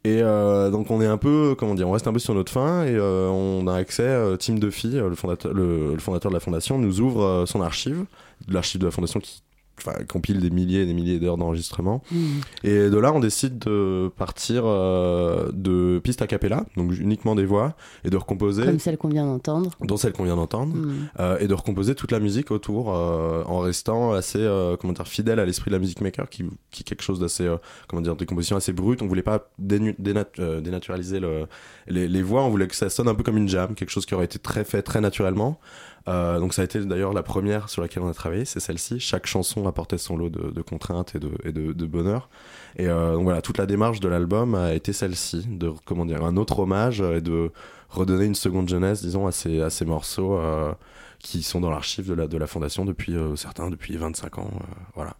Et euh, donc on est un peu, comment dire, on reste un peu sur notre fin et euh, on a accès. Euh, Team Duffy, le fondateur, le, fondateur de la fondation, nous ouvre son archive, l'archive de la fondation qui enfin, compile des milliers et des milliers d'heures d'enregistrement. Mhm. Et de là, on décide de partir euh, de pistes a cappella, donc uniquement des voix, et de recomposer Comme celle qu'on vient d'entendre. dont celle qu'on vient d'entendre, Mhm. euh, et de recomposer toute la musique autour euh, en restant assez comment dire fidèle à l'esprit de la musique maker qui, qui est quelque chose d'assez comment dire des compositions assez brutes on voulait pas dénu- dénat- dénaturaliser le, les, les voix on voulait que ça sonne un peu comme une jam quelque chose qui aurait été très fait très naturellement Euh, donc ça a été d'ailleurs la première sur laquelle on a travaillé c'est celle-ci. Chaque chanson apportait son lot de, de contraintes et de, et de, de bonheur. Et euh, donc voilà toute la démarche de l'album a été celle-ci de comment dire un autre hommage et de redonner une seconde jeunesse disons à ces, à ces morceaux euh, qui sont dans l'archive de la, de la fondation depuis euh, certains depuis 25 ans euh, voilà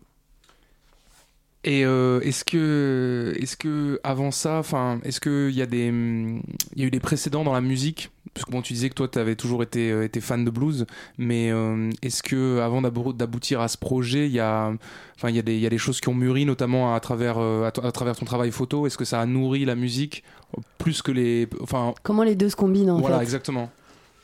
Et euh, est-ce que, est-ce que avant ça, enfin, est-ce que il y a des, il y a eu des précédents dans la musique? Parce que bon, tu disais que toi, tu avais toujours été, euh, été fan de blues, mais euh, est-ce que avant d'abou- d'aboutir à ce projet, il y a, enfin, il y a des, il y a des choses qui ont mûri, notamment à travers, à, à travers ton travail photo? Est-ce que ça a nourri la musique plus que les, enfin, Comment les deux se combinent en voilà, fait exactement.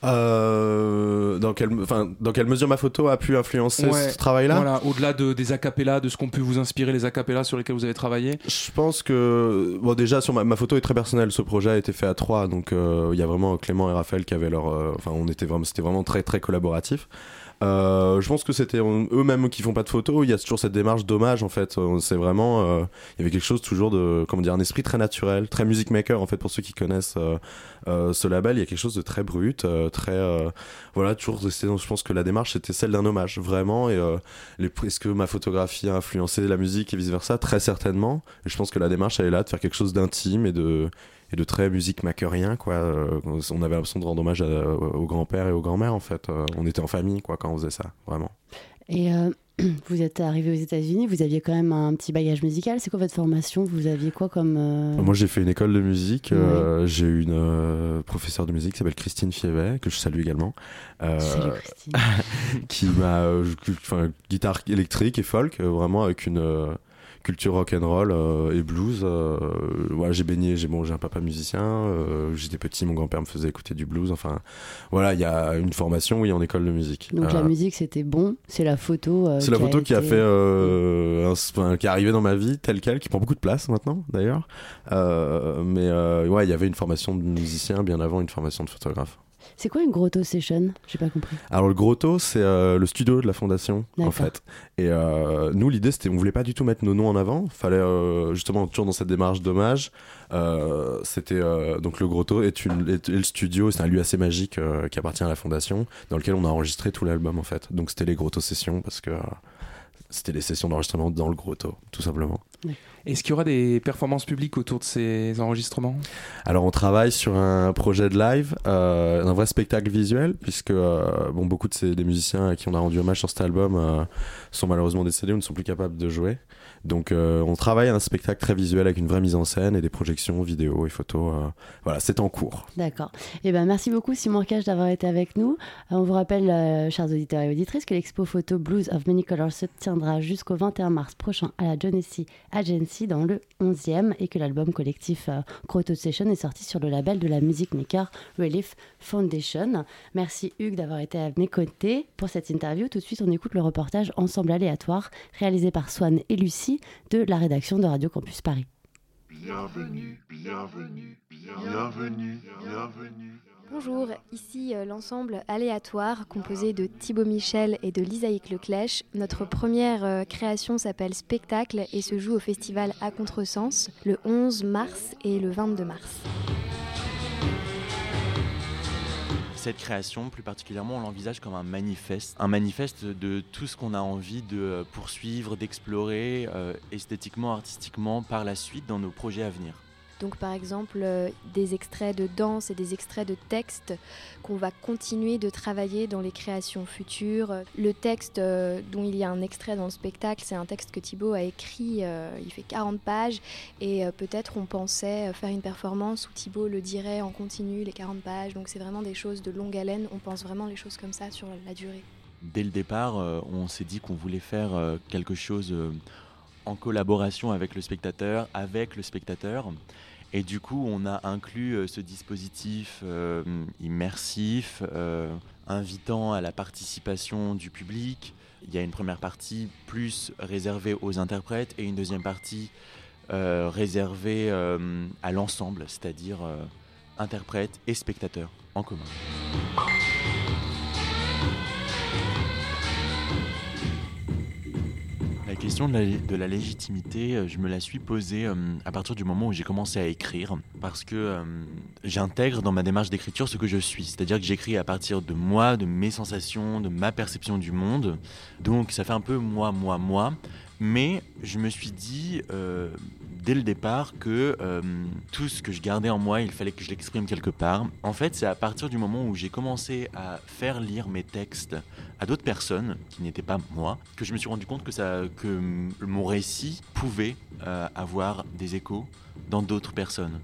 Euh, dans, quelle, enfin, dans quelle mesure ma photo a pu influencer Ouais, ce travail-là Voilà, au-delà de, des acapellas, de ce qu'ont pu vous inspirer les acapellas sur lesquels vous avez travaillé. Je pense que bon déjà sur ma, ma photo est très personnelle. Ce projet a été fait à trois, donc euh, il y a vraiment Clément et Raphaël qui avaient leur, euh, enfin on était vraiment, c'était vraiment très très collaboratif. Euh, je pense que c'était eux-mêmes qui font pas de photos. Il y a toujours cette démarche d'hommage en fait. Euh, C'est vraiment, euh, il y avait quelque chose toujours de, comment dire, un esprit très naturel, très music maker en fait pour ceux qui connaissent euh, euh, ce label. Il y a quelque chose de très brut, très, voilà, toujours. c'était- Je pense que la démarche était celle d'un hommage vraiment. Et est-ce que ma photographie a influencé la musique et vice versa Très certainement. Et je pense que la démarche elle est là de faire quelque chose d'intime et de et de très musique maquerien quoi Euh, on avait l'impression de rendre hommage à- au grand-père et aux grand-mères en fait Euh, on était en famille quoi quand on faisait ça vraiment Et euh, (clears throat) vous êtes arrivé aux États-Unis, vous aviez quand même un petit bagage musical. C'est quoi votre formation? Vous aviez quoi comme. euh, moi j'ai fait une école de musique euh, j'ai eu une euh, professeure de musique qui s'appelle Christine Fievet que je salue également euh, Salut, (laughs) Christine. qui m'a euh, enfin guitare électrique et folk euh, vraiment avec une euh, culture rock and roll euh, et blues euh, voilà j'ai baigné j'ai bon j'ai un papa musicien euh, j'étais petit mon grand-père me faisait écouter du blues enfin voilà il y a une formation oui en école de musique Donc la Euh, musique c'était bon, c'est la photo. c'est la photo qui a fait un- enfin, qui est arrivée dans ma vie telle quelle qui prend beaucoup de place maintenant d'ailleurs mais ouais il y avait une formation de musicien bien avant une formation de photographe C'est quoi une grotto session? J'ai pas compris. alors le grotto c'est euh, le studio de la fondation en fait. Et euh, nous l'idée c'était on voulait pas du tout mettre nos noms en avant. Fallait euh, justement toujours dans cette démarche d'hommage. C'était donc le grotto est, une, est, est le studio c'est un lieu assez magique qui appartient à la fondation dans lequel on a enregistré tout l'album en fait. Donc c'était les grotto sessions parce que c'était les sessions d'enregistrement dans le grotto tout simplement. Est-ce qu'il y aura des performances publiques autour de ces enregistrements? Alors on travaille sur un projet de live, euh, un vrai spectacle visuel, puisque euh, bon, beaucoup de ces, des musiciens à qui on a rendu hommage sur cet album euh, sont malheureusement décédés ou ne sont plus capables de jouer. Donc euh, on travaille à un spectacle très visuel avec une vraie mise en scène et des projections vidéo et photos. euh, voilà, c'est en cours. D'accord. Eh ben, merci beaucoup Simon Cage d'avoir été avec nous. Euh, on vous rappelle, chers auditeurs et auditrices, que l'expo photo Blues of Many Colors se tiendra jusqu'au 21 mars prochain à la Genesee Agency dans le 11e et que l'album collectif Grotto Session est sorti sur le label de la music maker Relief Foundation. Merci Hugues d'avoir été à mes côtés pour cette interview. Tout de suite, on écoute le reportage Ensemble aléatoire réalisé par Swan et Lucie de la rédaction de Radio Campus Paris. Bienvenue, bienvenue, bienvenue, bienvenue. Bonjour, ici euh, l'ensemble aléatoire composé de Thibaut Michel et de Lisaïque Leclèche. Notre première euh, création s'appelle Spectacle et se joue au festival à Contresens le 11 mars et le 22 mars. Cette création, plus particulièrement, on l'envisage comme un manifeste, un manifeste de tout ce qu'on a envie de euh, poursuivre, d'explorer euh, esthétiquement, artistiquement par la suite dans nos projets à venir. Donc par exemple euh, des extraits de danse et des extraits de texte qu'on va continuer de travailler dans les créations futures. Le texte euh, dont il y a un extrait dans le spectacle, c'est un texte que Thibaut a écrit, euh, il fait 40 pages et peut-être on pensait faire une performance où Thibaut le dirait en continu les 40 pages. Donc c'est vraiment des choses de longue haleine, on pense vraiment les choses comme ça sur la durée. Dès le départ, on s'est dit qu'on voulait faire quelque chose en collaboration avec le spectateur, avec le spectateur. Et du coup, on a inclus euh, ce dispositif euh, immersif, euh, invitant à la participation du public, il y a une première partie plus réservée aux interprètes et une deuxième partie euh, réservée euh, à l'ensemble, c'est-à-dire interprètes et spectateurs en commun. La question de la, légitimité, euh, je me la suis posée euh, à partir du moment où j'ai commencé à écrire, parce que euh, j'intègre dans ma démarche d'écriture ce que je suis, c'est-à-dire que j'écris à partir de moi, de mes sensations, de ma perception du monde, donc ça fait un peu moi, moi, moi, mais je me suis dit dès le départ que euh, tout ce que je gardais en moi, il fallait que je l'exprime quelque part. En fait, c'est à partir du moment où j'ai commencé à faire lire mes textes à d'autres personnes qui n'étaient pas moi que je me suis rendu compte que, ça, que mon récit pouvait euh, avoir des échos dans d'autres personnes.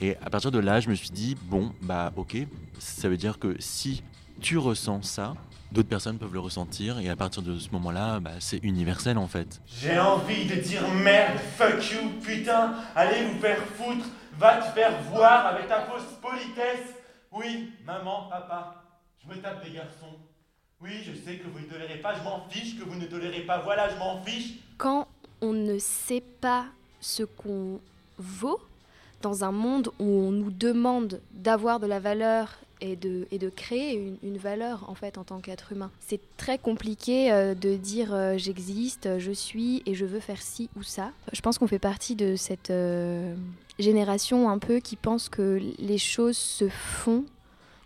Et à partir de là, je me suis dit, bon, bah ok, ça veut dire que si tu ressens ça, d'autres personnes peuvent le ressentir, et à partir de ce moment-là, bah, c'est universel en fait. J'ai envie de dire merde, fuck you, putain, allez vous faire foutre, va te faire voir avec ta fausse politesse. Oui, maman, papa, je me tape des garçons. Oui, je sais que vous ne tolérez pas, je m'en fiche que vous ne tolérez pas, voilà, je m'en fiche. Quand on ne sait pas ce qu'on vaut, dans un monde où on nous demande d'avoir de la valeur et de, créer une, valeur en fait en tant qu'être humain. C'est très compliqué euh, de dire euh, j'existe, je suis et je veux faire ci ou ça. Je pense qu'on fait partie de cette euh, génération un peu qui pense que les choses se font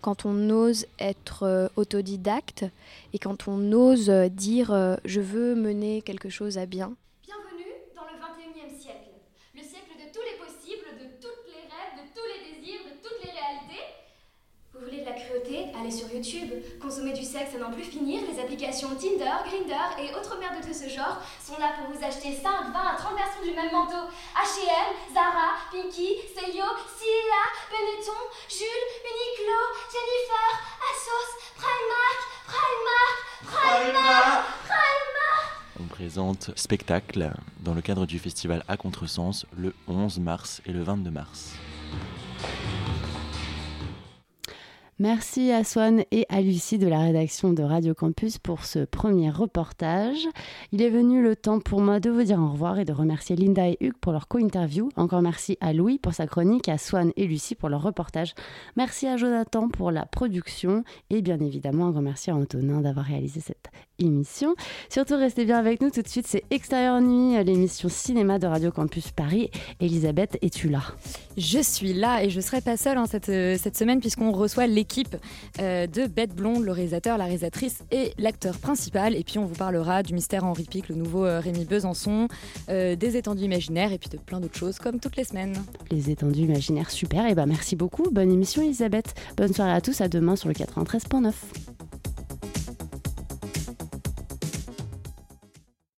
quand on ose être autodidacte et quand on ose dire je veux mener quelque chose à bien. Bienvenue dans le 21e siècle. Le siècle de tous les possibles, de toutes les rêves, de tous les désirs, de toutes les réalités. Vous voulez de la Allez sur YouTube. Consommer du sexe à n'en plus finir. Les applications Tinder, Grindr et autres merdes de ce genre sont là pour vous acheter 5, 20 à 30 versions du même manteau. H&M, Zara, Pinky, Celio, Sia, Benetton, Jules, Uniqlo, Jennifer, Asos, Primark, Primark, Primark, Primark. On présente spectacle dans le cadre du festival à Contresens le 11 mars et le 22 mars. Merci à Swan et à Lucie de la rédaction de Radio Campus pour ce premier reportage. Il est venu le temps pour moi de vous dire au revoir et de remercier Linda et Hugues pour leur co-interview. Encore merci à Louis pour sa chronique, à Swan et Lucie pour leur reportage. Merci à Jonathan pour la production et bien évidemment un grand merci à Antonin d'avoir réalisé cette émission. Surtout restez bien avec nous tout de suite, c'est Extérieur Nuit, l'émission cinéma de Radio Campus Paris. Elisabeth, es-tu là? Je suis là et je serai pas seule hein, cette, cette semaine puisqu'on reçoit l'équipe euh, de Bête Blonde, le réalisateur, la réalisatrice et l'acteur principal. Et puis on vous parlera du mystère Henri Pic, le nouveau euh, Rémi Besançon, euh, des étendues imaginaires et puis de plein d'autres choses comme toutes les semaines. Les étendues imaginaires, super. Et ben merci beaucoup. Bonne émission Elisabeth. Bonne soirée à tous. À demain sur le 93.9.